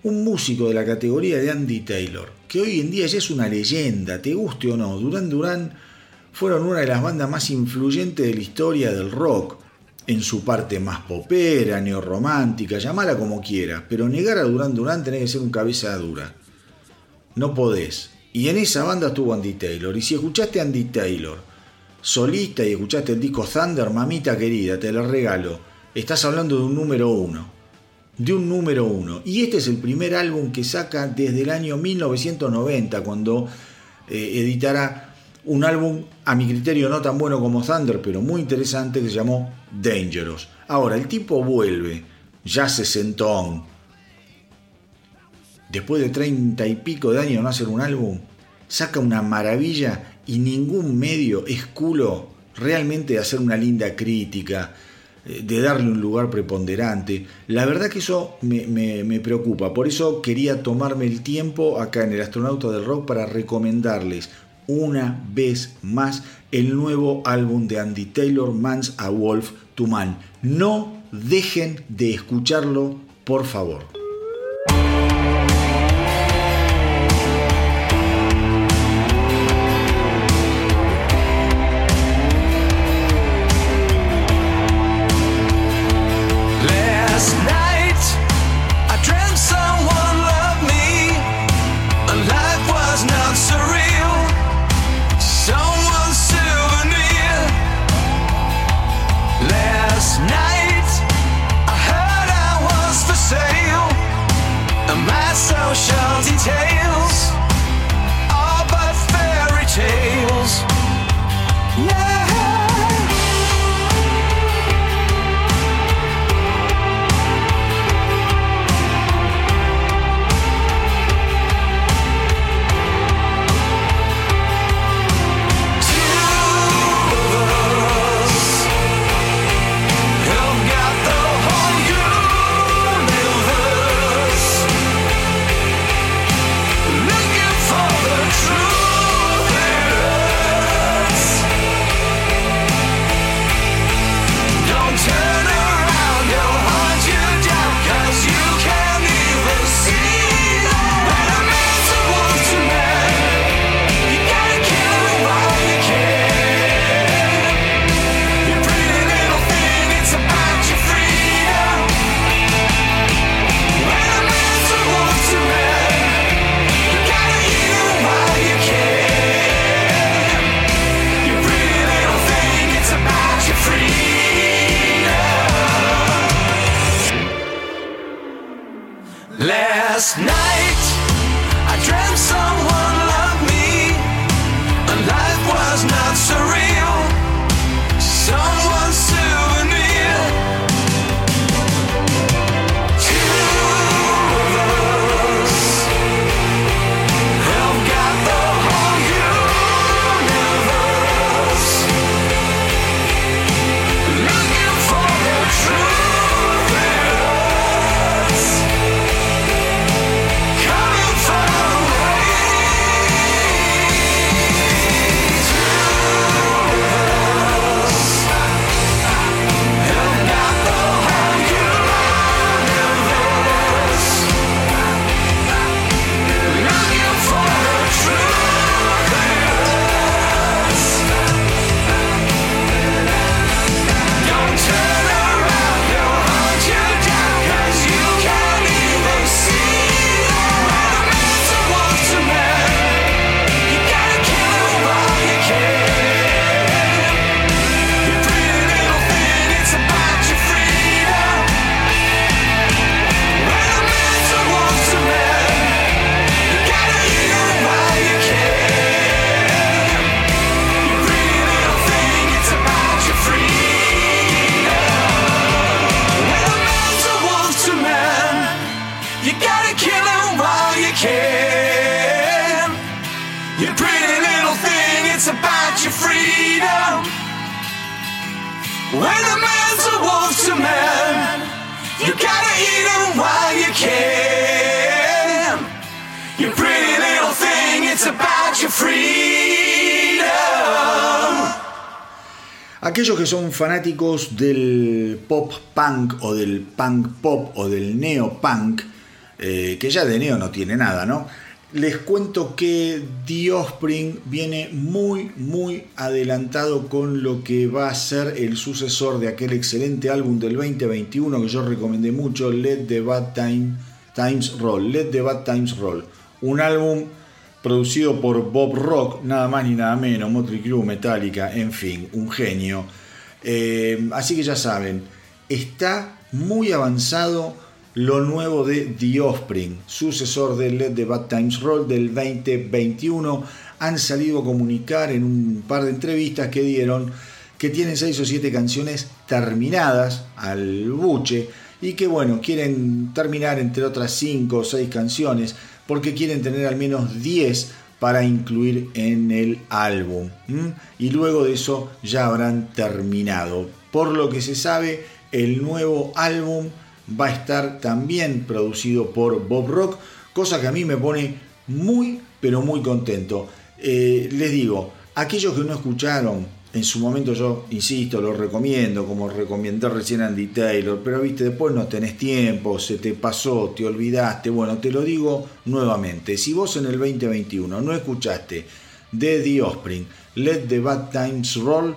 un músico de la categoría de Andy Taylor, que hoy en día ya es una leyenda, te guste o no, Durán Durán fueron una de las bandas más influyentes de la historia del rock, en su parte más popera, neorromántica, llamala como quieras, pero negar a Duran Duran tenés que ser un cabeza dura. No podés. Y en esa banda estuvo Andy Taylor. Y si escuchaste a Andy Taylor, solista y escuchaste el disco Thunder, mamita querida, te lo regalo. Estás hablando de un número uno. De un número uno. Y este es el primer álbum que saca desde el año 1990, cuando eh, editará un álbum a mi criterio no tan bueno como Thunder, pero muy interesante que se llamó Dangerous. Ahora, el tipo vuelve, ya se sentó. Después de treinta y pico de años no hacer un álbum, saca una maravilla y ningún medio es culo realmente de hacer una linda crítica, eh, de darle un lugar preponderante. La verdad que eso me, me, preocupa, por eso quería tomarme el tiempo acá en el Astronauta del Rock para recomendarles una vez más el nuevo álbum de Andy Taylor, Man's a Wolf to Man. No dejen de escucharlo, por favor. Son fanáticos del pop punk o del punk pop o del neo punk, eh, que ya de neo no tiene nada, ¿no? les cuento que The Offspring viene muy, muy adelantado con lo que va a ser el sucesor de aquel excelente álbum del 2021 que yo recomendé mucho, Let the Bad Times Roll. Let the Bad Times Roll. Un álbum producido por Bob Rock, nada más ni nada menos, Motley Crue, Metallica, en fin, un genio. Eh, así que ya saben, está muy avanzado lo nuevo de The Offspring, sucesor del Let the Bad Times Roll del 2021. Han salido a comunicar en un par de entrevistas que dieron que tienen seis o siete canciones terminadas al buche y que bueno, quieren terminar entre otras cinco o seis canciones porque quieren tener al menos 10 para incluir en el álbum. Y luego de eso ya habrán terminado. Por lo que se sabe, el nuevo álbum va a estar también producido por Bob Rock, cosa que a mí me pone muy, pero muy contento. Eh, les digo, aquellos que no escucharon, en su momento yo, insisto, lo recomiendo, como recomendé recién Andy Taylor, pero viste, después no tenés tiempo, se te pasó, te olvidaste, bueno, te lo digo nuevamente, si vos en el 2021 no escuchaste de The Offspring, Let the Bad Times Roll,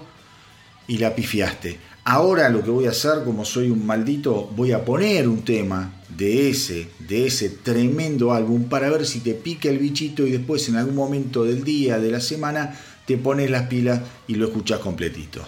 y la pifiaste, Ahora lo que voy a hacer, como soy un maldito, voy a poner un tema de ese, de ese tremendo álbum para ver si te pica el bichito y después en algún momento del día, de la semana, te pones las pilas y lo escuchas completito.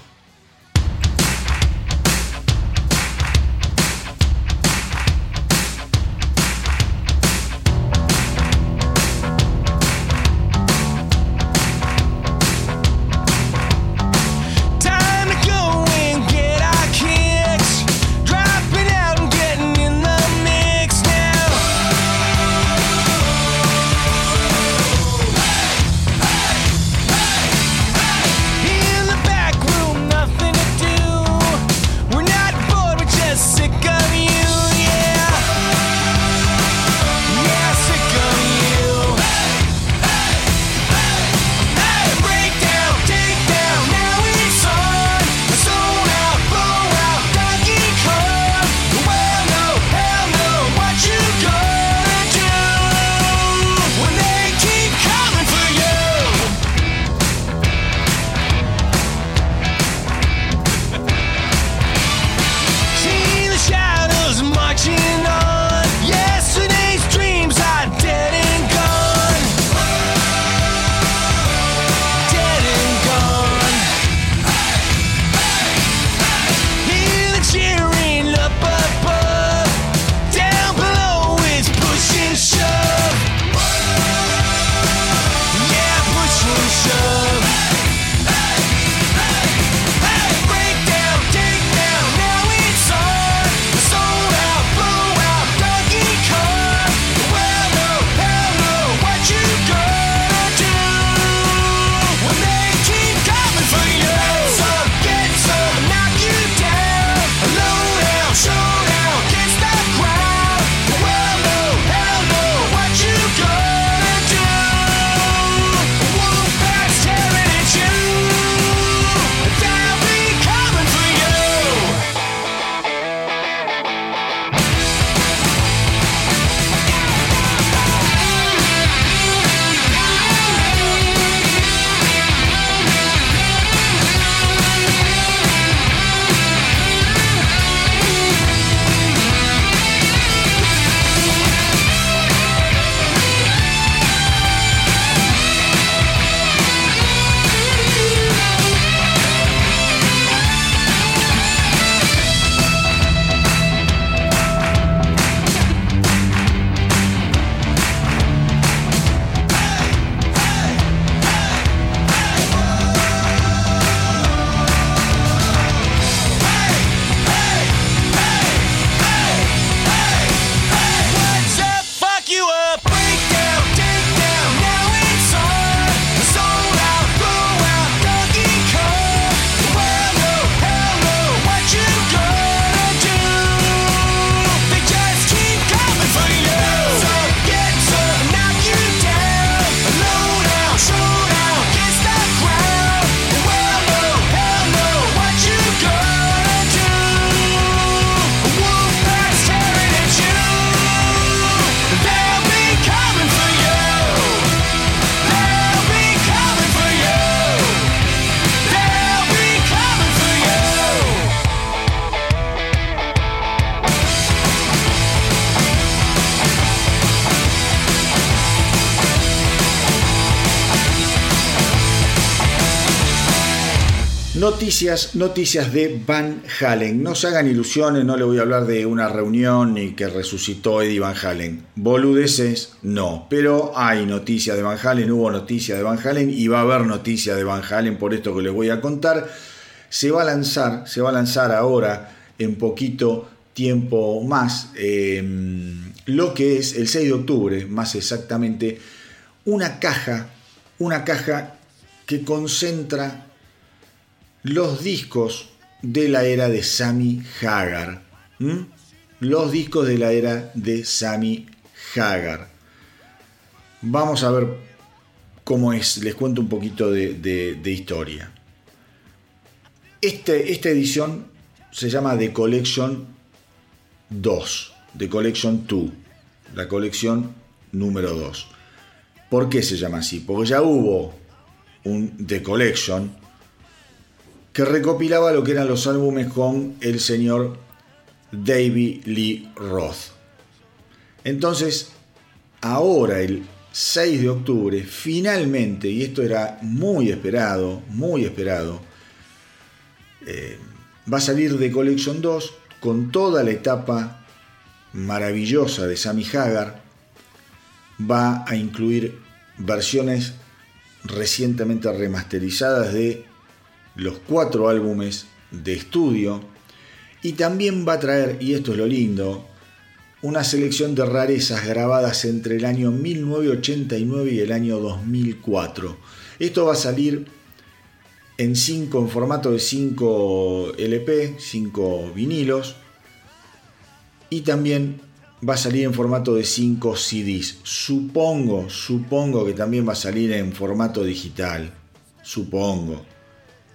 Noticias, de Van Halen. No se hagan ilusiones, no le voy a hablar de una reunión ni que resucitó Eddie Van Halen. Boludeces, no. Pero hay noticias de Van Halen, hubo noticias de Van Halen y va a haber noticias de Van Halen por esto que les voy a contar. Se va a lanzar, se va a lanzar ahora en poquito tiempo más em, lo que es el 6 de octubre, más exactamente, una caja, una caja que concentra los discos de la era de Sammy Hagar. Los discos de la era de Sammy Hagar. Vamos a ver cómo es, les cuento un poquito de, historia. Este, esta edición se llama The Collection 2, The Collection 2, la colección número 2. ¿Por qué se llama así? Porque ya hubo un The Collection que recopilaba lo que eran los álbumes con el señor David Lee Roth. Entonces, ahora el 6 de octubre, finalmente, y esto era muy esperado, muy esperado, eh, va a salir de Collection 2 con toda la etapa maravillosa de Sammy Hagar. Va a incluir versiones recientemente remasterizadas de los cuatro álbumes de estudio y también va a traer, y esto es lo lindo, una selección de rarezas grabadas entre el año 1989 y el año 2004. Esto va a salir en, cinco, en formato de 5 LP, 5 vinilos, y también va a salir en formato de 5 CDs. Supongo, supongo que también va a salir en formato digital. Supongo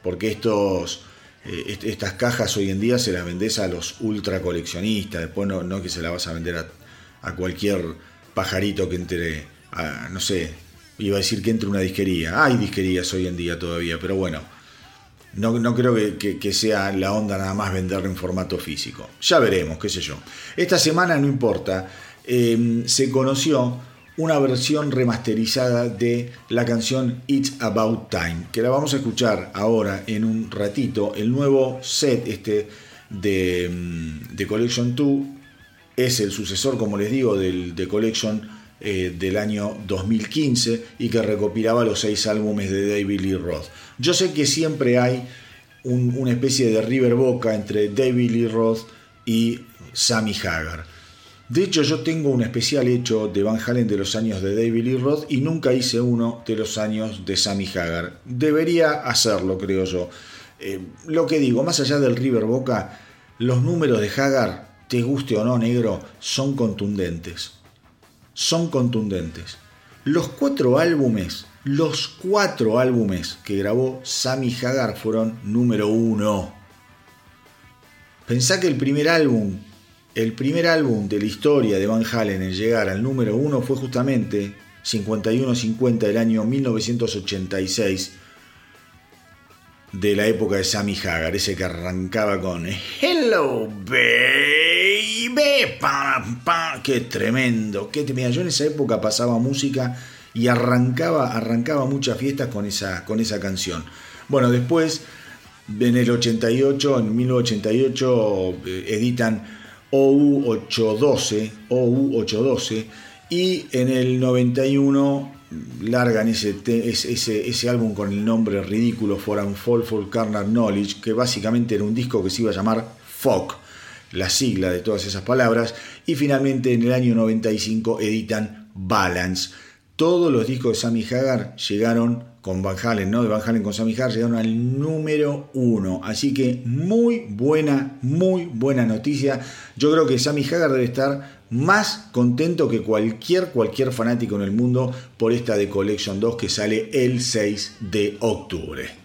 porque estos, eh, estas cajas hoy en día se las vendes a los ultra coleccionistas, después no, que se las vas a vender a, cualquier pajarito que entre, no sé, iba a decir que entre una disquería, hay disquerías hoy en día todavía, pero bueno, no, no creo que, sea la onda nada más venderlo en formato físico. Ya veremos, qué sé yo. Esta semana no importa, eh, se conoció una versión remasterizada de la canción It's About Time, que la vamos a escuchar ahora en un ratito. El nuevo set este de, mm, Collection 2 es el sucesor, como les digo, del de Collection eh, del año 2015 y que recopilaba los seis álbumes de David Lee Roth. Yo sé que siempre hay una especie de river boca entre David Lee Roth y Sammy Hagar. De hecho, yo tengo un especial hecho de Van Halen de los años de David Lee Roth y nunca hice uno de los años de Sammy Hagar. Debería hacerlo, creo yo. Eh, lo que digo, más allá del River Boca, los números de Hagar, te guste o no, negro, son contundentes. Son contundentes. Los cuatro álbumes, los cuatro álbumes que grabó Sammy Hagar fueron número uno. Pensá que el primer álbum el primer álbum de la historia de Van Halen en llegar al número uno fue justamente 51-50 del año 1986 de la época de Sammy Hagar, ese que arrancaba con Hello baby, pa, qué tremendo, qué tremendo. Yo en esa época pasaba música y arrancaba, arrancaba muchas fiestas con esa, con esa canción. Bueno, después en el 88, en 1988 eh, editan OU812, OU812, y en el 91 largan ese, ese, ese, álbum con el nombre ridículo For and for Carnal Knowledge, que básicamente era un disco que se iba a llamar FOC, la sigla de todas esas palabras, y finalmente en el año 95 editan Balance. Todos los discos de Sammy Hagar llegaron con Van Halen, ¿no? De Van Halen con Sammy Hagar llegaron al número uno. Así que muy buena, muy buena noticia. Yo creo que Sammy Hagar debe estar más contento que cualquier, cualquier fanático en el mundo por esta de Collection 2 que sale el 6 de octubre.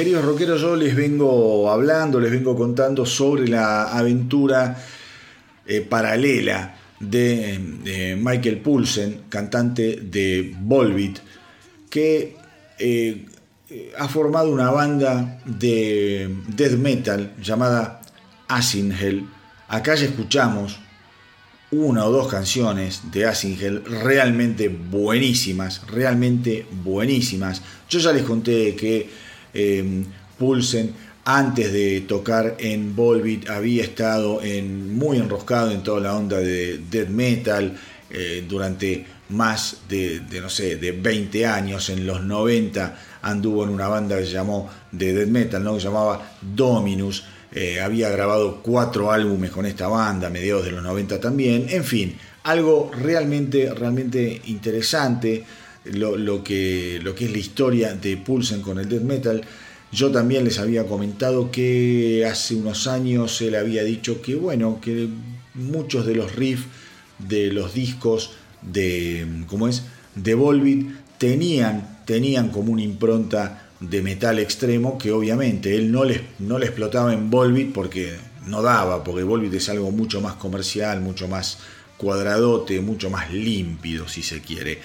Queridos rockeros, yo les vengo hablando, les vengo contando sobre la aventura eh, paralela de, Michael Poulsen, cantante de Volbeat, que eh, ha formado una banda de death metal llamada Asingel. Acá ya escuchamos una o dos canciones de Asingel realmente buenísimas, realmente buenísimas. Yo ya les conté que eh, Pulsen antes de tocar en Volbeat había estado en, muy enroscado en toda la onda de death metal eh, durante más de, no sé, de 20 años. En los 90 anduvo en una banda que se llamó de death metal, ¿no? que se llamaba Dominus. Eh, había grabado cuatro álbumes con esta banda, a mediados de los 90 también. En fin, algo realmente, realmente interesante lo, que, lo que es la historia de Pulsen con el death metal. Yo también les había comentado que hace unos años él había dicho que, bueno, que muchos de los riffs de los discos de, ¿cómo es? De Volbeat tenían, tenían como una impronta de metal extremo que obviamente él no le, no explotaba en Volbeat porque no daba, porque Volbeat es algo mucho más comercial, mucho más cuadradote, mucho más límpido si se quiere.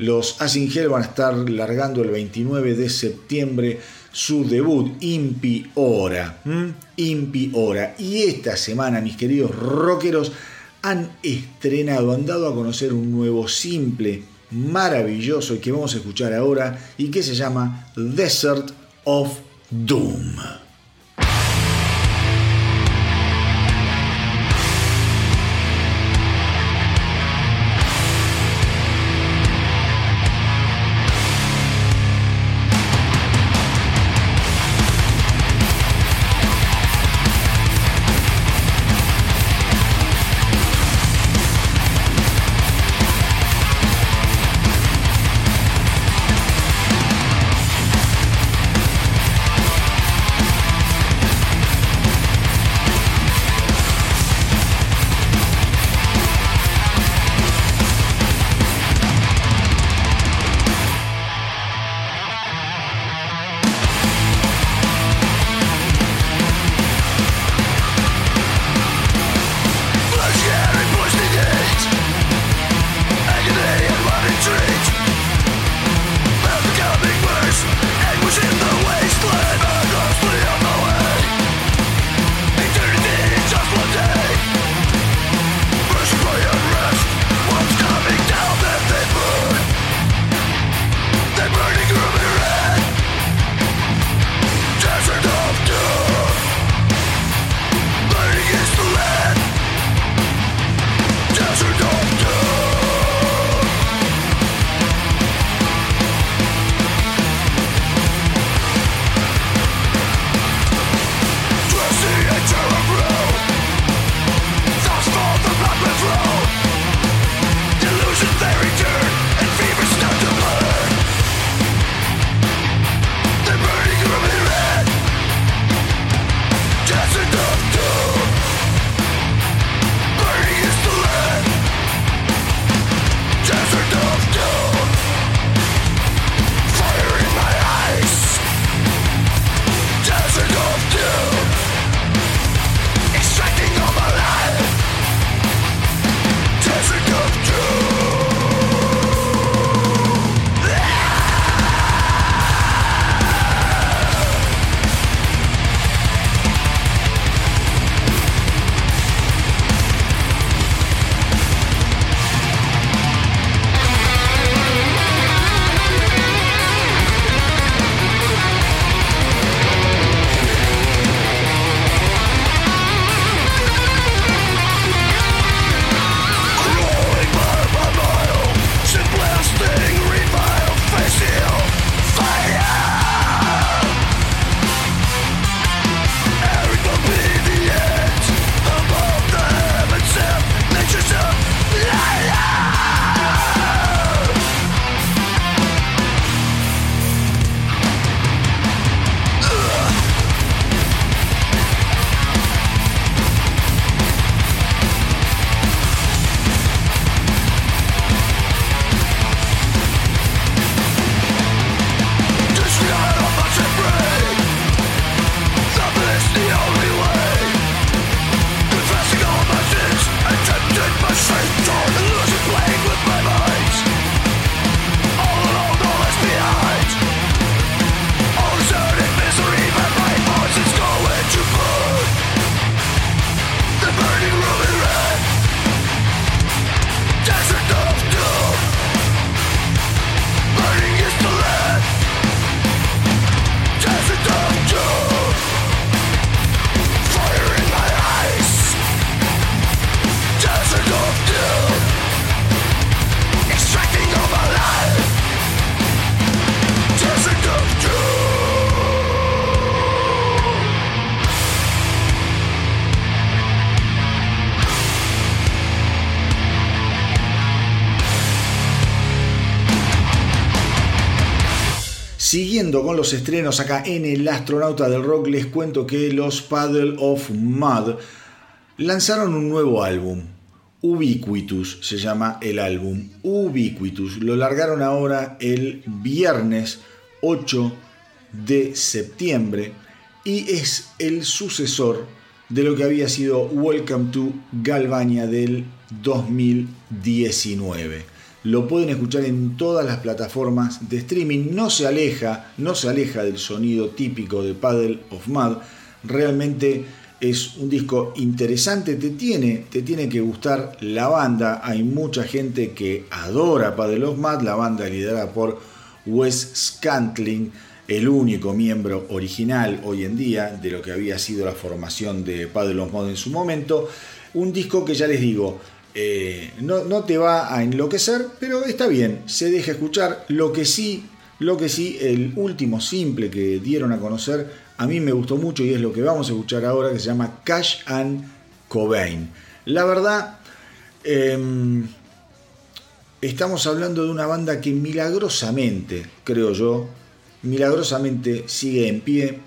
Los Asinger van a estar largando el 29 de septiembre su debut, Impi Hora. Impi Hora. Y esta semana, mis queridos rockeros, han estrenado, han dado a conocer un nuevo simple maravilloso y que vamos a escuchar ahora y que se llama Desert of Doom. Estrenos acá en El Astronauta del Rock, les cuento que los Paddle of Mud lanzaron un nuevo álbum. Ubiquitus se llama el álbum. Ubiquitus. Lo largaron ahora el viernes 8 de septiembre y es el sucesor de lo que había sido Welcome to Galvania del 2019. Lo pueden escuchar en todas las plataformas de streaming. No se aleja, no se aleja del sonido típico de Paddle of Mud. Realmente es un disco interesante, te tiene, te tiene que gustar la banda. Hay mucha gente que adora Paddle of Mud, la banda liderada por Wes Scantling, el único miembro original hoy en día de lo que había sido la formación de Paddle of Mud en su momento. Un disco que ya les digo, eh, no, no, te va a enloquecer, pero está bien, se deja escuchar. Lo que sí, lo que sí, el último simple que dieron a conocer, a mí me gustó mucho y es lo que vamos a escuchar ahora, que se llama Cash and Cobain. La verdad, em, estamos hablando de una banda que milagrosamente, creo yo, milagrosamente sigue en pie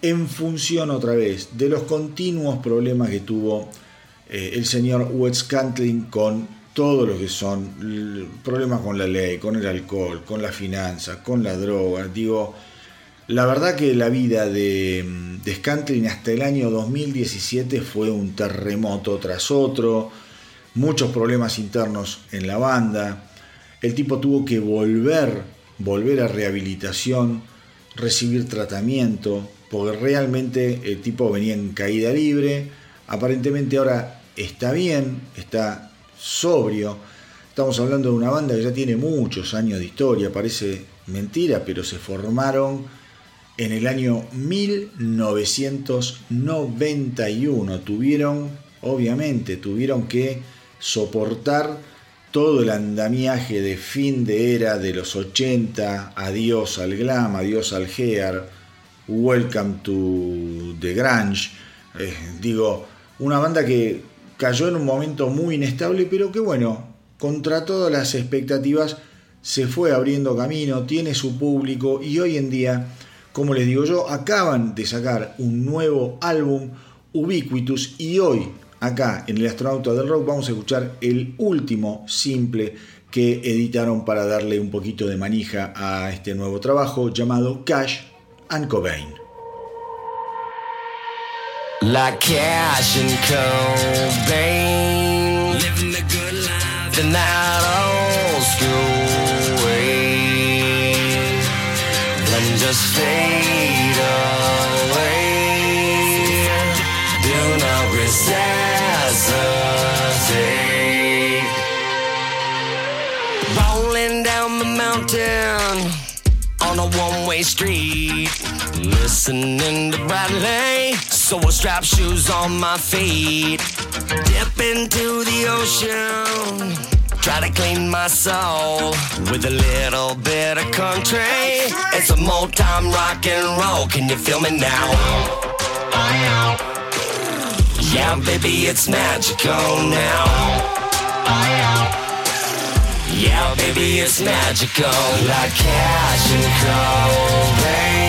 en función otra vez de los continuos problemas que tuvo eh, el señor Wes Cantling con todo lo que son problemas con la ley, con el alcohol, con la finanza, con la droga. Digo, la verdad que la vida de, de Scantling hasta el año 2017 fue un terremoto tras otro, muchos problemas internos en la banda. El tipo tuvo que volver, volver a rehabilitación, recibir tratamiento, porque realmente el tipo venía en caída libre. Aparentemente ahora está bien, está sobrio. Estamos hablando de una banda que ya tiene muchos años de historia, parece mentira, pero se formaron en el año 1991. Tuvieron, obviamente, tuvieron que soportar todo el andamiaje de fin de era de los 80, adiós al glam, adiós al hair, welcome to the grunge. Eh, digo, una banda que cayó en un momento muy inestable, pero que bueno, contra todas las expectativas se fue abriendo camino, tiene su público y hoy en día, como les digo yo, acaban de sacar un nuevo álbum, Ubiquitous, y hoy acá en el Astronauta del Rock vamos a escuchar el último simple que editaron para darle un poquito de manija a este nuevo trabajo llamado Cash and Cobain. Like cash and Cobain. Living the good life. The night old school way Then just fade away. Do not resuscitate. Rolling down the mountain A one-way street Listening to Bradley so I strap shoes on my feet, dip into the ocean. Try to clean my soul with a little bit of country. It's a Motown rock and roll. Can you feel me now? Yeah, baby, it's magical now. Yeah, baby, it's magical like cash and cold rain.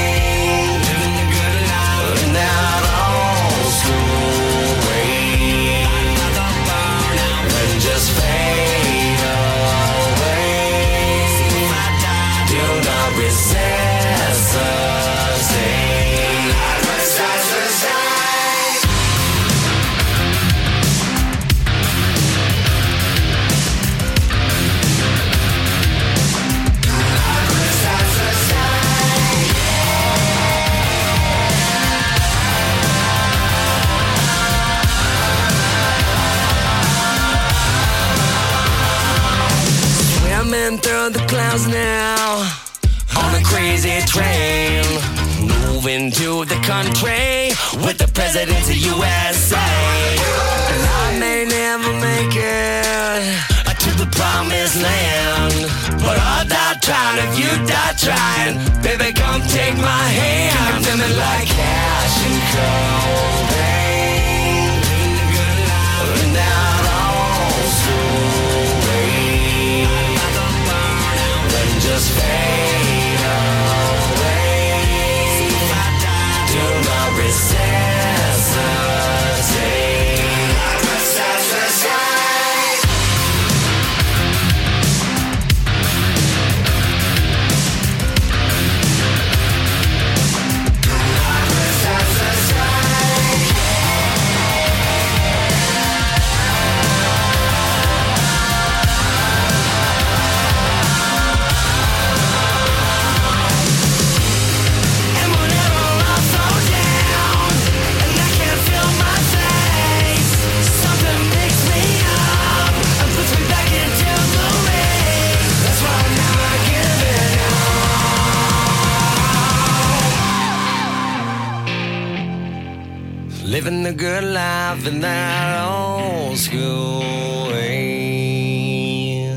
Swimming through the clouds now on a crazy train. Moving to the country with the president of USA. And I may never make it to the promised land. But I'll die trying if you die trying. Baby, come take my hand. Feel me like cash and cold good life in that old school way.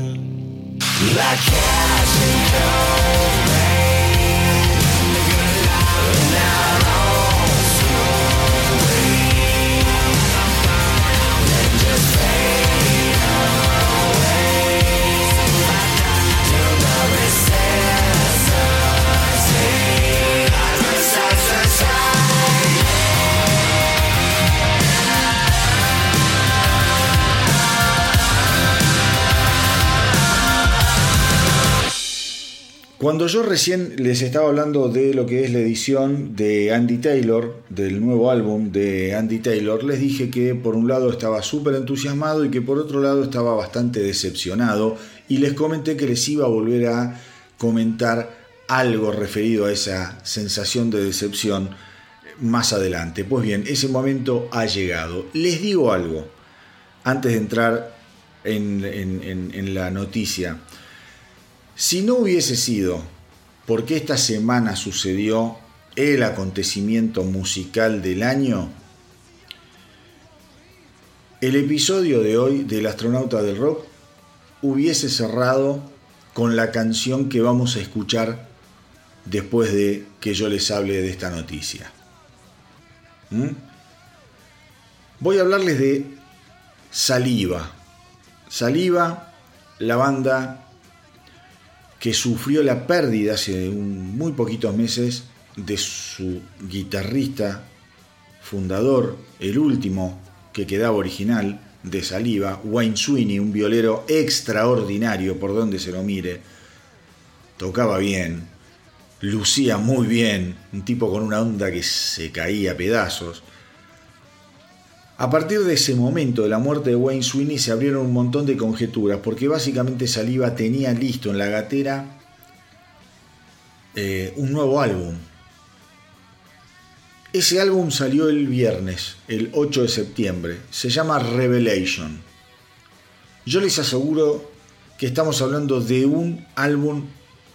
Like cash and cocaine. Cuando yo recién les estaba hablando de lo que es la edición de Andy Taylor, del nuevo álbum de Andy Taylor, les dije que por un lado estaba súper entusiasmado y que por otro lado estaba bastante decepcionado y les comenté que les iba a volver a comentar algo referido a esa sensación de decepción más adelante. Pues bien, ese momento ha llegado. Les digo algo antes de entrar en, en- la noticia. Si no hubiese sido porque esta semana sucedió el acontecimiento musical del año, el episodio de hoy del astronauta del rock hubiese cerrado con la canción que vamos a escuchar después de que yo les hable de esta noticia. ¿Mm? Voy a hablarles de Saliva. Saliva, la banda que sufrió la pérdida hace muy poquitos meses de su guitarrista fundador, el último que quedaba original de Saliva, Wayne Sweeney, un violero extraordinario por donde se lo mire. Tocaba bien, lucía muy bien, un tipo con una onda que se caía a pedazos. A partir de ese momento de la muerte de Wayne Sweeney se abrieron un montón de conjeturas, porque básicamente Saliva tenía listo en la gatera eh, un nuevo álbum. Ese álbum salió el viernes, el 8 de septiembre. Se llama Revelation. Yo les aseguro que estamos hablando de un álbum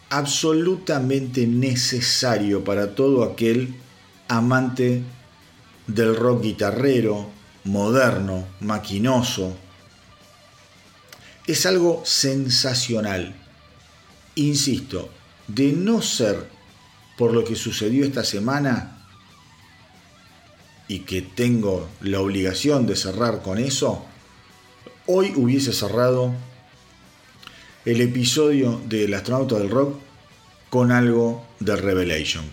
absolutamente necesario para todo aquel amante del rock guitarrero, moderno, maquinoso. Es algo sensacional. Insisto, de no ser por lo que sucedió esta semana, y que tengo la obligación de cerrar con eso, hoy hubiese cerrado el episodio del astronauta del rock con algo de Revelation,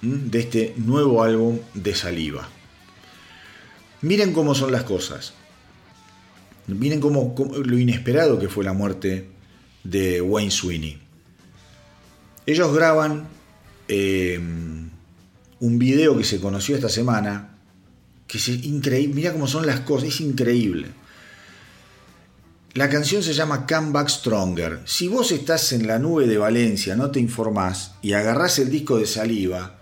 de este nuevo álbum de Saliva. Miren cómo son las cosas. Miren cómo, lo inesperado que fue la muerte de Wayne Sweeney. Ellos graban eh, un video que se conoció esta semana, que es increíble. Mira cómo son las cosas, es increíble. La canción se llama Come Back Stronger. Si vos estás en la nube de Valencia, no te informás y agarrás el disco de saliva,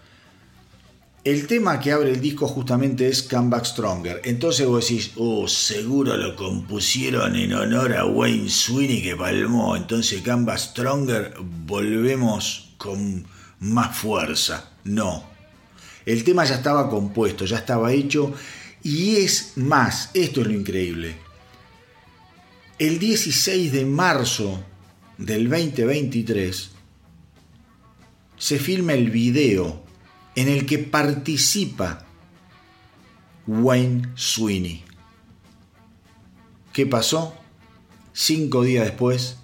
el tema que abre el disco justamente es Come Back Stronger. Entonces vos decís, oh, seguro lo compusieron en honor a Wayne Sweeney que palmó. Entonces Come Back Stronger, volvemos con más fuerza. No. El tema ya estaba compuesto, ya estaba hecho. Y es más, esto es lo increíble. El 16 de marzo del 2023 se filma el video en el que participa Wayne Sweeney. ¿Qué pasó? Cinco días después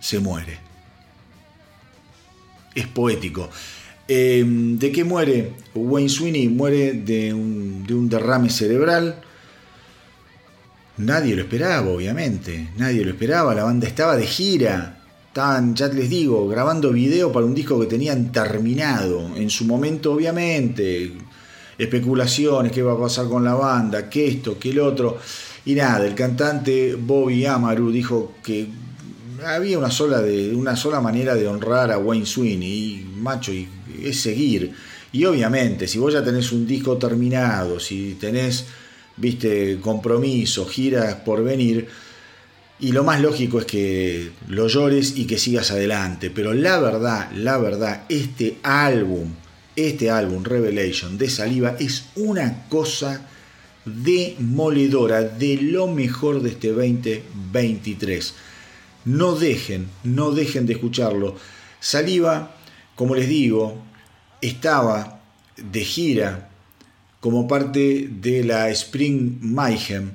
se muere. Es poético. Eh, ¿De qué muere? Wayne Sweeney muere de un derrame cerebral. Nadie lo esperaba, obviamente. Nadie lo esperaba. La banda estaba de gira. Estaban, ya les digo, grabando video para un disco que tenían terminado. En su momento, obviamente. Especulaciones, qué va a pasar con la banda, qué esto, qué el otro. Y nada, el cantante Bobby Amaru dijo que había una sola, de, una sola manera de honrar a Wayne Sweeney, y, macho, y es seguir. Y obviamente, si vos ya tenés un disco terminado, si tenés, viste, compromisos, giras por venir, y lo más lógico es que lo llores y que sigas adelante. Pero la verdad, la verdad, este álbum, este álbum, Revelation, de Saliva, es una cosa demoledora de lo mejor de este 2023. No dejen, no dejen de escucharlo. Saliva, como les digo, estaba de gira como parte de la Spring Mayhem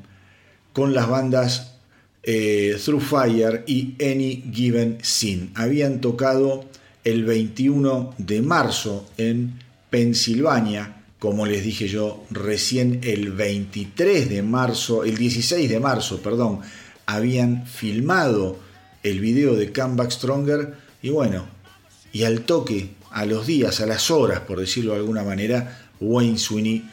con las bandas eh, Through Fire y Any Given Sin. Habían tocado el 21 de marzo en Pensilvania, como les dije yo, recién el 23 de marzo, el 16 de marzo, perdón, habían filmado el video de Comeback Stronger y bueno, y al toque, a los días, a las horas, por decirlo de alguna manera, Wayne Sweeney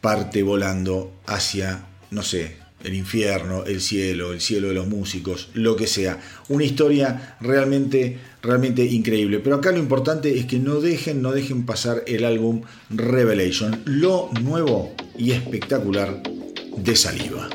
parte volando hacia, no sé, el infierno, el cielo, el cielo de los músicos, lo que sea. Una historia realmente, realmente increíble. Pero acá lo importante es que no dejen, no dejen pasar el álbum Revelation, lo nuevo y espectacular de Saliva.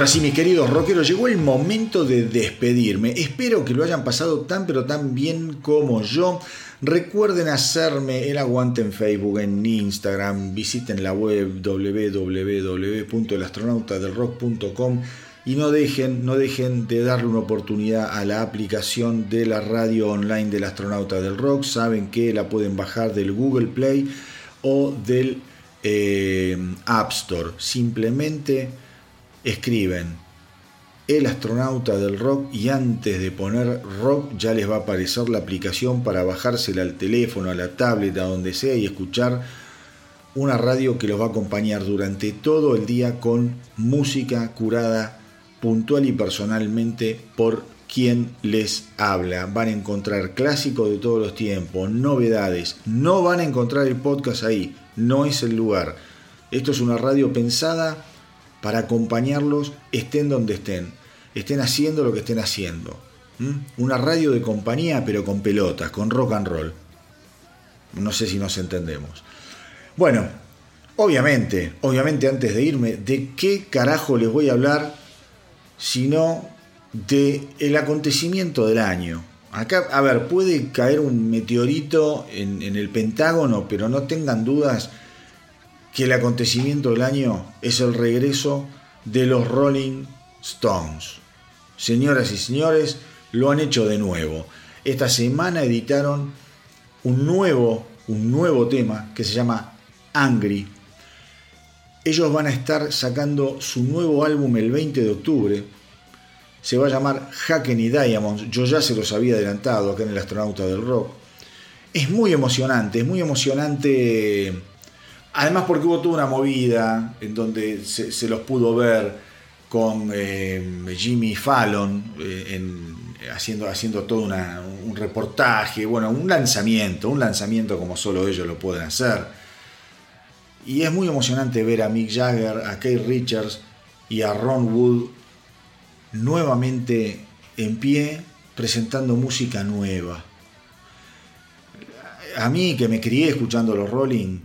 Ahora sí, mis queridos rockeros, llegó el momento de despedirme. Espero que lo hayan pasado tan pero tan bien como yo. Recuerden hacerme el aguante en Facebook, en Instagram, visiten la web www.elastronautadelrock.com y no dejen, no dejen de darle una oportunidad a la aplicación de la radio online del astronauta del rock. Saben que la pueden bajar del Google Play o del eh, App Store. Simplemente escriben el astronauta del rock y antes de poner rock ya les va a aparecer la aplicación para bajársela al teléfono, a la tablet, a donde sea y escuchar una radio que los va a acompañar durante todo el día con música curada puntual y personalmente por quien les habla. Van a encontrar clásicos de todos los tiempos, novedades. No van a encontrar el podcast ahí, no es el lugar. Esto es una radio pensada para acompañarlos estén donde estén, estén haciendo lo que estén haciendo. Una radio de compañía, pero con pelotas, con rock and roll. No sé si nos entendemos. Bueno, obviamente, obviamente antes de irme, ¿de qué carajo les voy a hablar? Sino de el acontecimiento del año. Acá, a ver, puede caer un meteorito en, en, el Pentágono, pero no tengan dudas que el acontecimiento del año es el regreso de los Rolling Stones. Señoras y señores, lo han hecho de nuevo. Esta semana editaron un nuevo, un nuevo tema que se llama Angry. Ellos van a estar sacando su nuevo álbum el 20 de octubre. Se va a llamar Hacken y Diamonds. Yo ya se los había adelantado acá en el Astronauta del Rock. Es muy emocionante, es muy emocionante. Además porque hubo toda una movida en donde se, los pudo ver con eh, Jimmy Fallon eh, en, haciendo, haciendo todo un reportaje, bueno, un lanzamiento, un lanzamiento como solo ellos lo pueden hacer. Y es muy emocionante ver a Mick Jagger, a Keith Richards y a Ron Wood nuevamente en pie presentando música nueva. A mí que me crié escuchando los Rolling,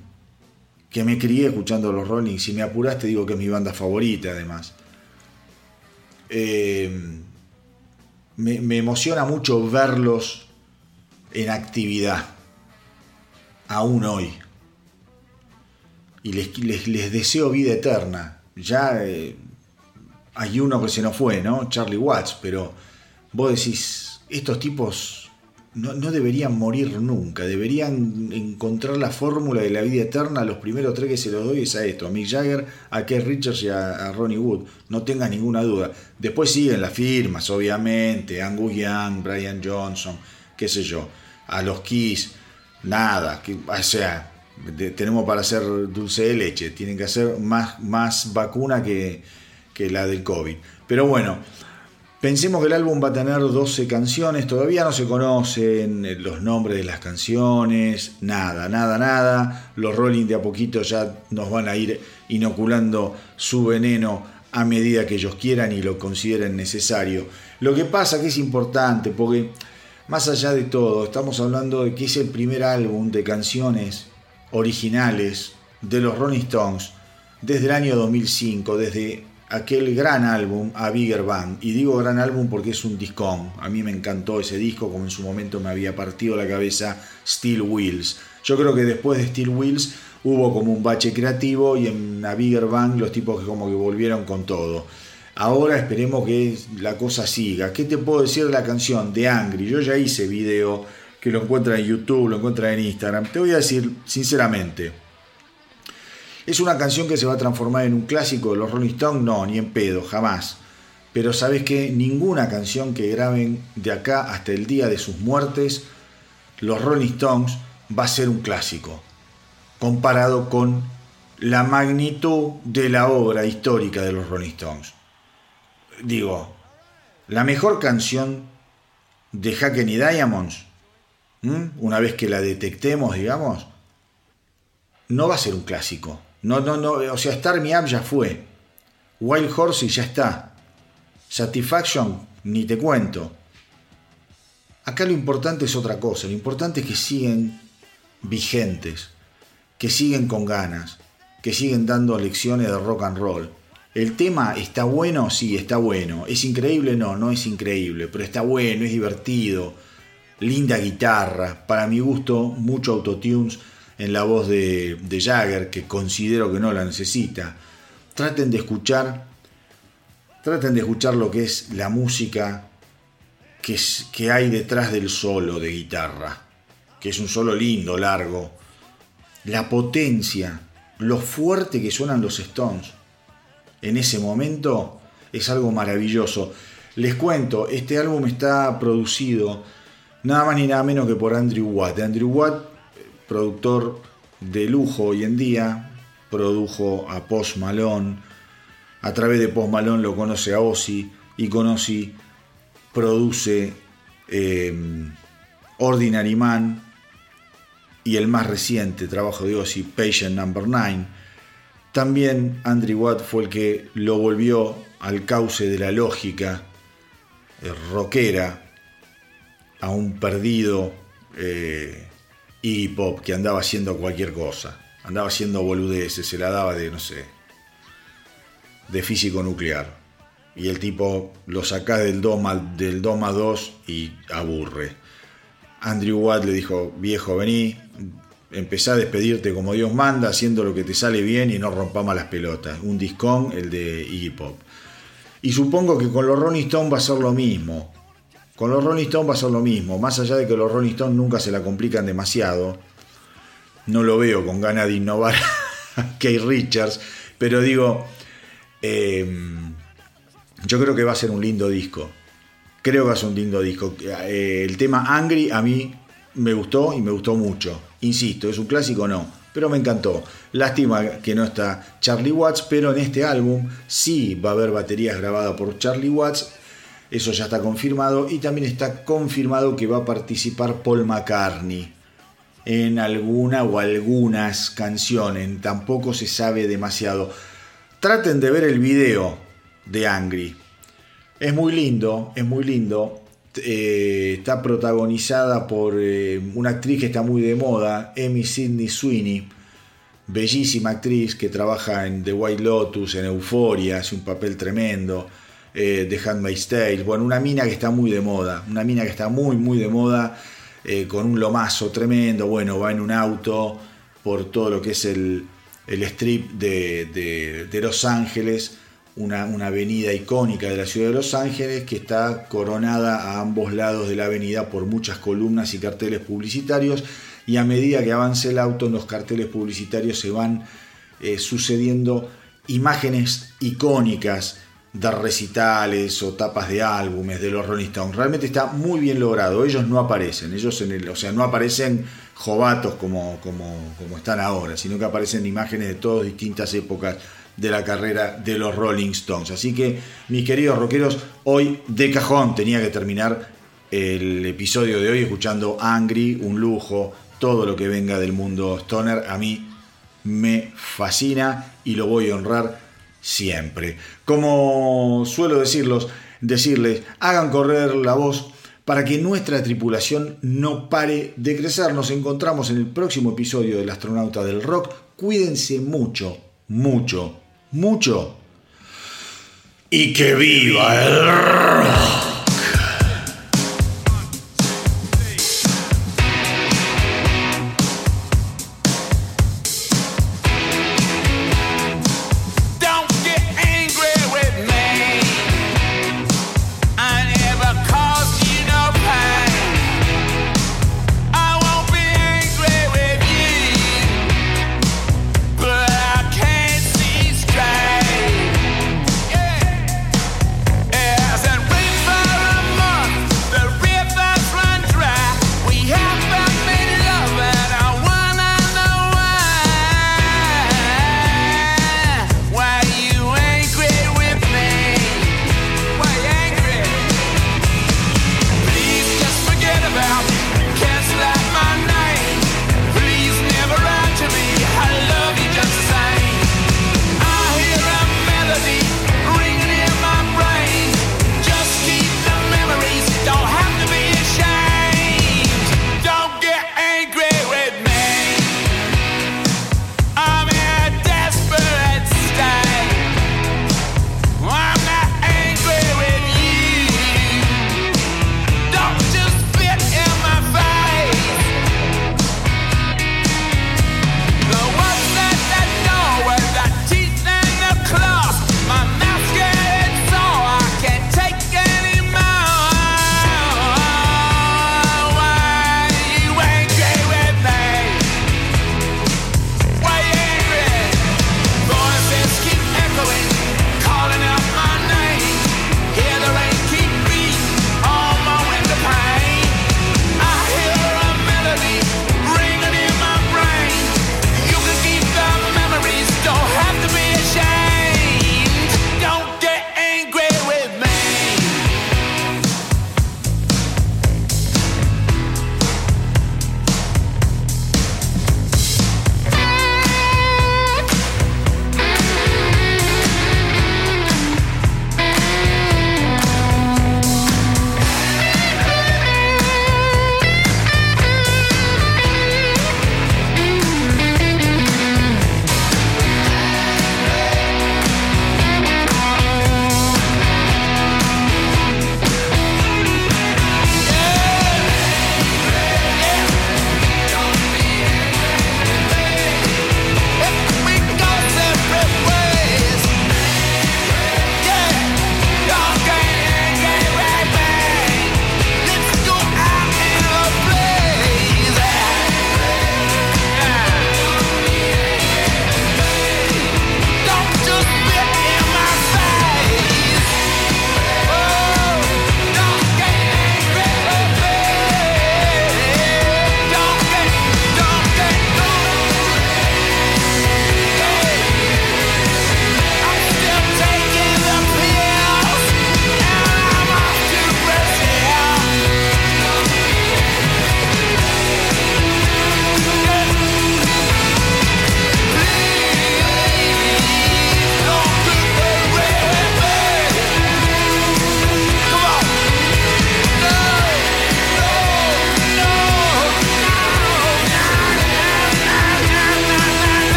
que me crié escuchando los Rolling, si me apuraste digo que es mi banda favorita además. Eh, me, me, emociona mucho verlos en actividad, aún hoy. Y les, les, les deseo vida eterna. Ya eh, hay uno que se nos fue, ¿no? Charlie Watts, pero vos decís, estos tipos no, no, deberían morir nunca, deberían encontrar la fórmula de la vida eterna. Los primeros tres que se los doy es a esto, a Mick Jagger, a Keith Richards y a, Ronnie Wood, no tengas ninguna duda. Después siguen las firmas, obviamente, Angus Young, Brian Johnson, qué sé yo, a los Kiss, nada, que, o sea, tenemos para hacer dulce de leche, tienen que hacer más, más vacuna que, que la del COVID. Pero bueno, Pensemos que el álbum va a tener 12 canciones, todavía no se conocen los nombres de las canciones, nada, nada, nada. Los Rolling de a poquito ya nos van a ir inoculando su veneno a medida que ellos quieran y lo consideren necesario. Lo que pasa que es importante, porque más allá de todo, estamos hablando de que es el primer álbum de canciones originales de los Rolling Stones desde el año 2005, desde aquel gran álbum a Bigger Bang. Y digo gran álbum porque es un discón. A mí me encantó ese disco, como en su momento me había partido la cabeza Steel Wheels. Yo creo que después de Steel Wheels hubo como un bache creativo y en a Bigger Bang los tipos como que volvieron con todo. Ahora esperemos que la cosa siga. ¿Qué te puedo decir de la canción de Angry? Yo ya hice video que lo encuentran en YouTube, lo encuentran en Instagram. Te voy a decir sinceramente, ¿Es una canción que se va a transformar en un clásico de los Rolling Stones? No, ni en pedo, jamás. Pero sabes que ninguna canción que graben de acá hasta el día de sus muertes, los Rolling Stones va a ser un clásico, comparado con la magnitud de la obra histórica de los Rolling Stones. Digo, la mejor canción de Hacken y Diamonds, una vez que la detectemos, digamos, no va a ser un clásico, no, no, no, o sea, Star Me Up ya fue. Wild Horse ya está. Satisfaction, ni te cuento. Acá lo importante es otra cosa, lo importante es que siguen vigentes, que siguen con ganas, que siguen dando lecciones de rock and roll. El tema está bueno, sí, está bueno. ¿Es increíble? No, no es increíble, pero está bueno, es divertido. Linda guitarra, para mi gusto, mucho autotunes en la voz de, de Jagger, que considero que no la necesita. Traten de escuchar, traten de escuchar lo que es la música que, es, que hay detrás del solo de guitarra, que es un solo lindo, largo. La potencia, lo fuerte que suenan los Stones en ese momento es algo maravilloso. Les cuento, este álbum está producido nada más ni nada menos que por Andrew Watt. Andrew Watt productor de lujo hoy en día, produjo a Post Malone, a través de Post Malone lo conoce a Ozzy y con Ozzy produce eh, Ordinary Man y el más reciente trabajo de Ozzy, Patient Number 9. También Andrew Watt fue el que lo volvió al cauce de la lógica eh, rockera a un perdido eh, Iggy Pop que andaba haciendo cualquier cosa. Andaba haciendo boludeces, se la daba de, no sé, de físico nuclear. Y el tipo lo saca del 2 más, del 2 más 2 y aburre. Andrew Watt le dijo, viejo, vení, empezá a despedirte como Dios manda, haciendo lo que te sale bien y no rompamos las pelotas. Un discón, el de Iggy Pop. Y supongo que con los Rolling Stones va a ser lo mismo. Con los Rolling Stones va a ser lo mismo. Más allá de que los Rolling Stones nunca se la complican demasiado. No lo veo con ganas de innovar a Kate Richards. Pero digo, em, yo creo que va a ser un lindo disco. Creo que va a ser un lindo disco. Eh, el tema Angry a mí me gustó y me gustó mucho. Insisto, es un clásico, no, pero me encantó. Lástima que no está Charlie Watts, pero en este álbum sí va a haber baterías grabadas por Charlie Watts. Eso ya está confirmado y también está confirmado que va a participar Paul McCartney en alguna o algunas canciones. Tampoco se sabe demasiado. Traten de ver el video de Angry. Es muy lindo, es muy lindo. Eh, está protagonizada por eh, una actriz que está muy de moda, Emmy Sidney Sweeney, bellísima actriz que trabaja en The White Lotus, en Euphoria, hace un papel tremendo, eh, The Handmaid's bueno, una mina que está muy de moda, una mina que está muy, muy de moda, con un lomazo tremendo, bueno, va en un auto por todo lo que es el, strip de Los Ángeles, una, avenida icónica de la ciudad de Los Ángeles que está coronada a ambos lados de la avenida por muchas columnas y carteles publicitarios. Y a medida que avance el auto en los carteles publicitarios se van eh, sucediendo imágenes icónicas de recitales o tapas de álbumes de los Rolling Stones. Realmente está muy bien logrado. Ellos no aparecen, ellos en el, o sea, no aparecen jovatos como, como, como están ahora, sino que aparecen imágenes de todas distintas épocas de la carrera de los Rolling Stones. Así que, mis queridos rockeros, hoy de cajón tenía que terminar el episodio de hoy escuchando Angry, un lujo, todo lo que venga del mundo stoner. A mí me fascina y lo voy a honrar siempre. Como suelo decirlos, decirles, hagan correr la voz para que nuestra tripulación no pare de crecer. Nos encontramos en el próximo episodio del Astronauta del Rock. Cuídense mucho, mucho mucho. Y que viva el rock.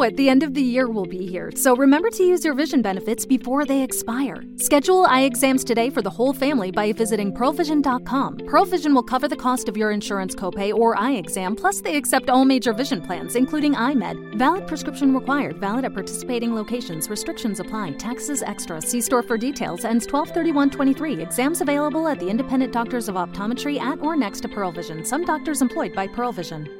Know it, the end of the year will be here. So remember to use your vision benefits before they expire. Schedule eye exams today for the whole family by visiting pearlvision.com. Pearl Vision will cover the cost of your insurance copay or eye exam, plus they accept all major vision plans, including iMed. Valid prescription required. Valid at participating locations. Restrictions apply. Taxes extra. See store for details. Ends 123123. Exams available at the independent doctors of optometry at or next to Pearl Vision. Some doctors employed by Pearl Vision.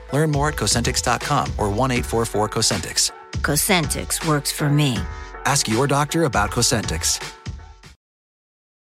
Learn more at Cosentix.com or 1 844 Cosentix. Cosentix works for me. Ask your doctor about Cosentix.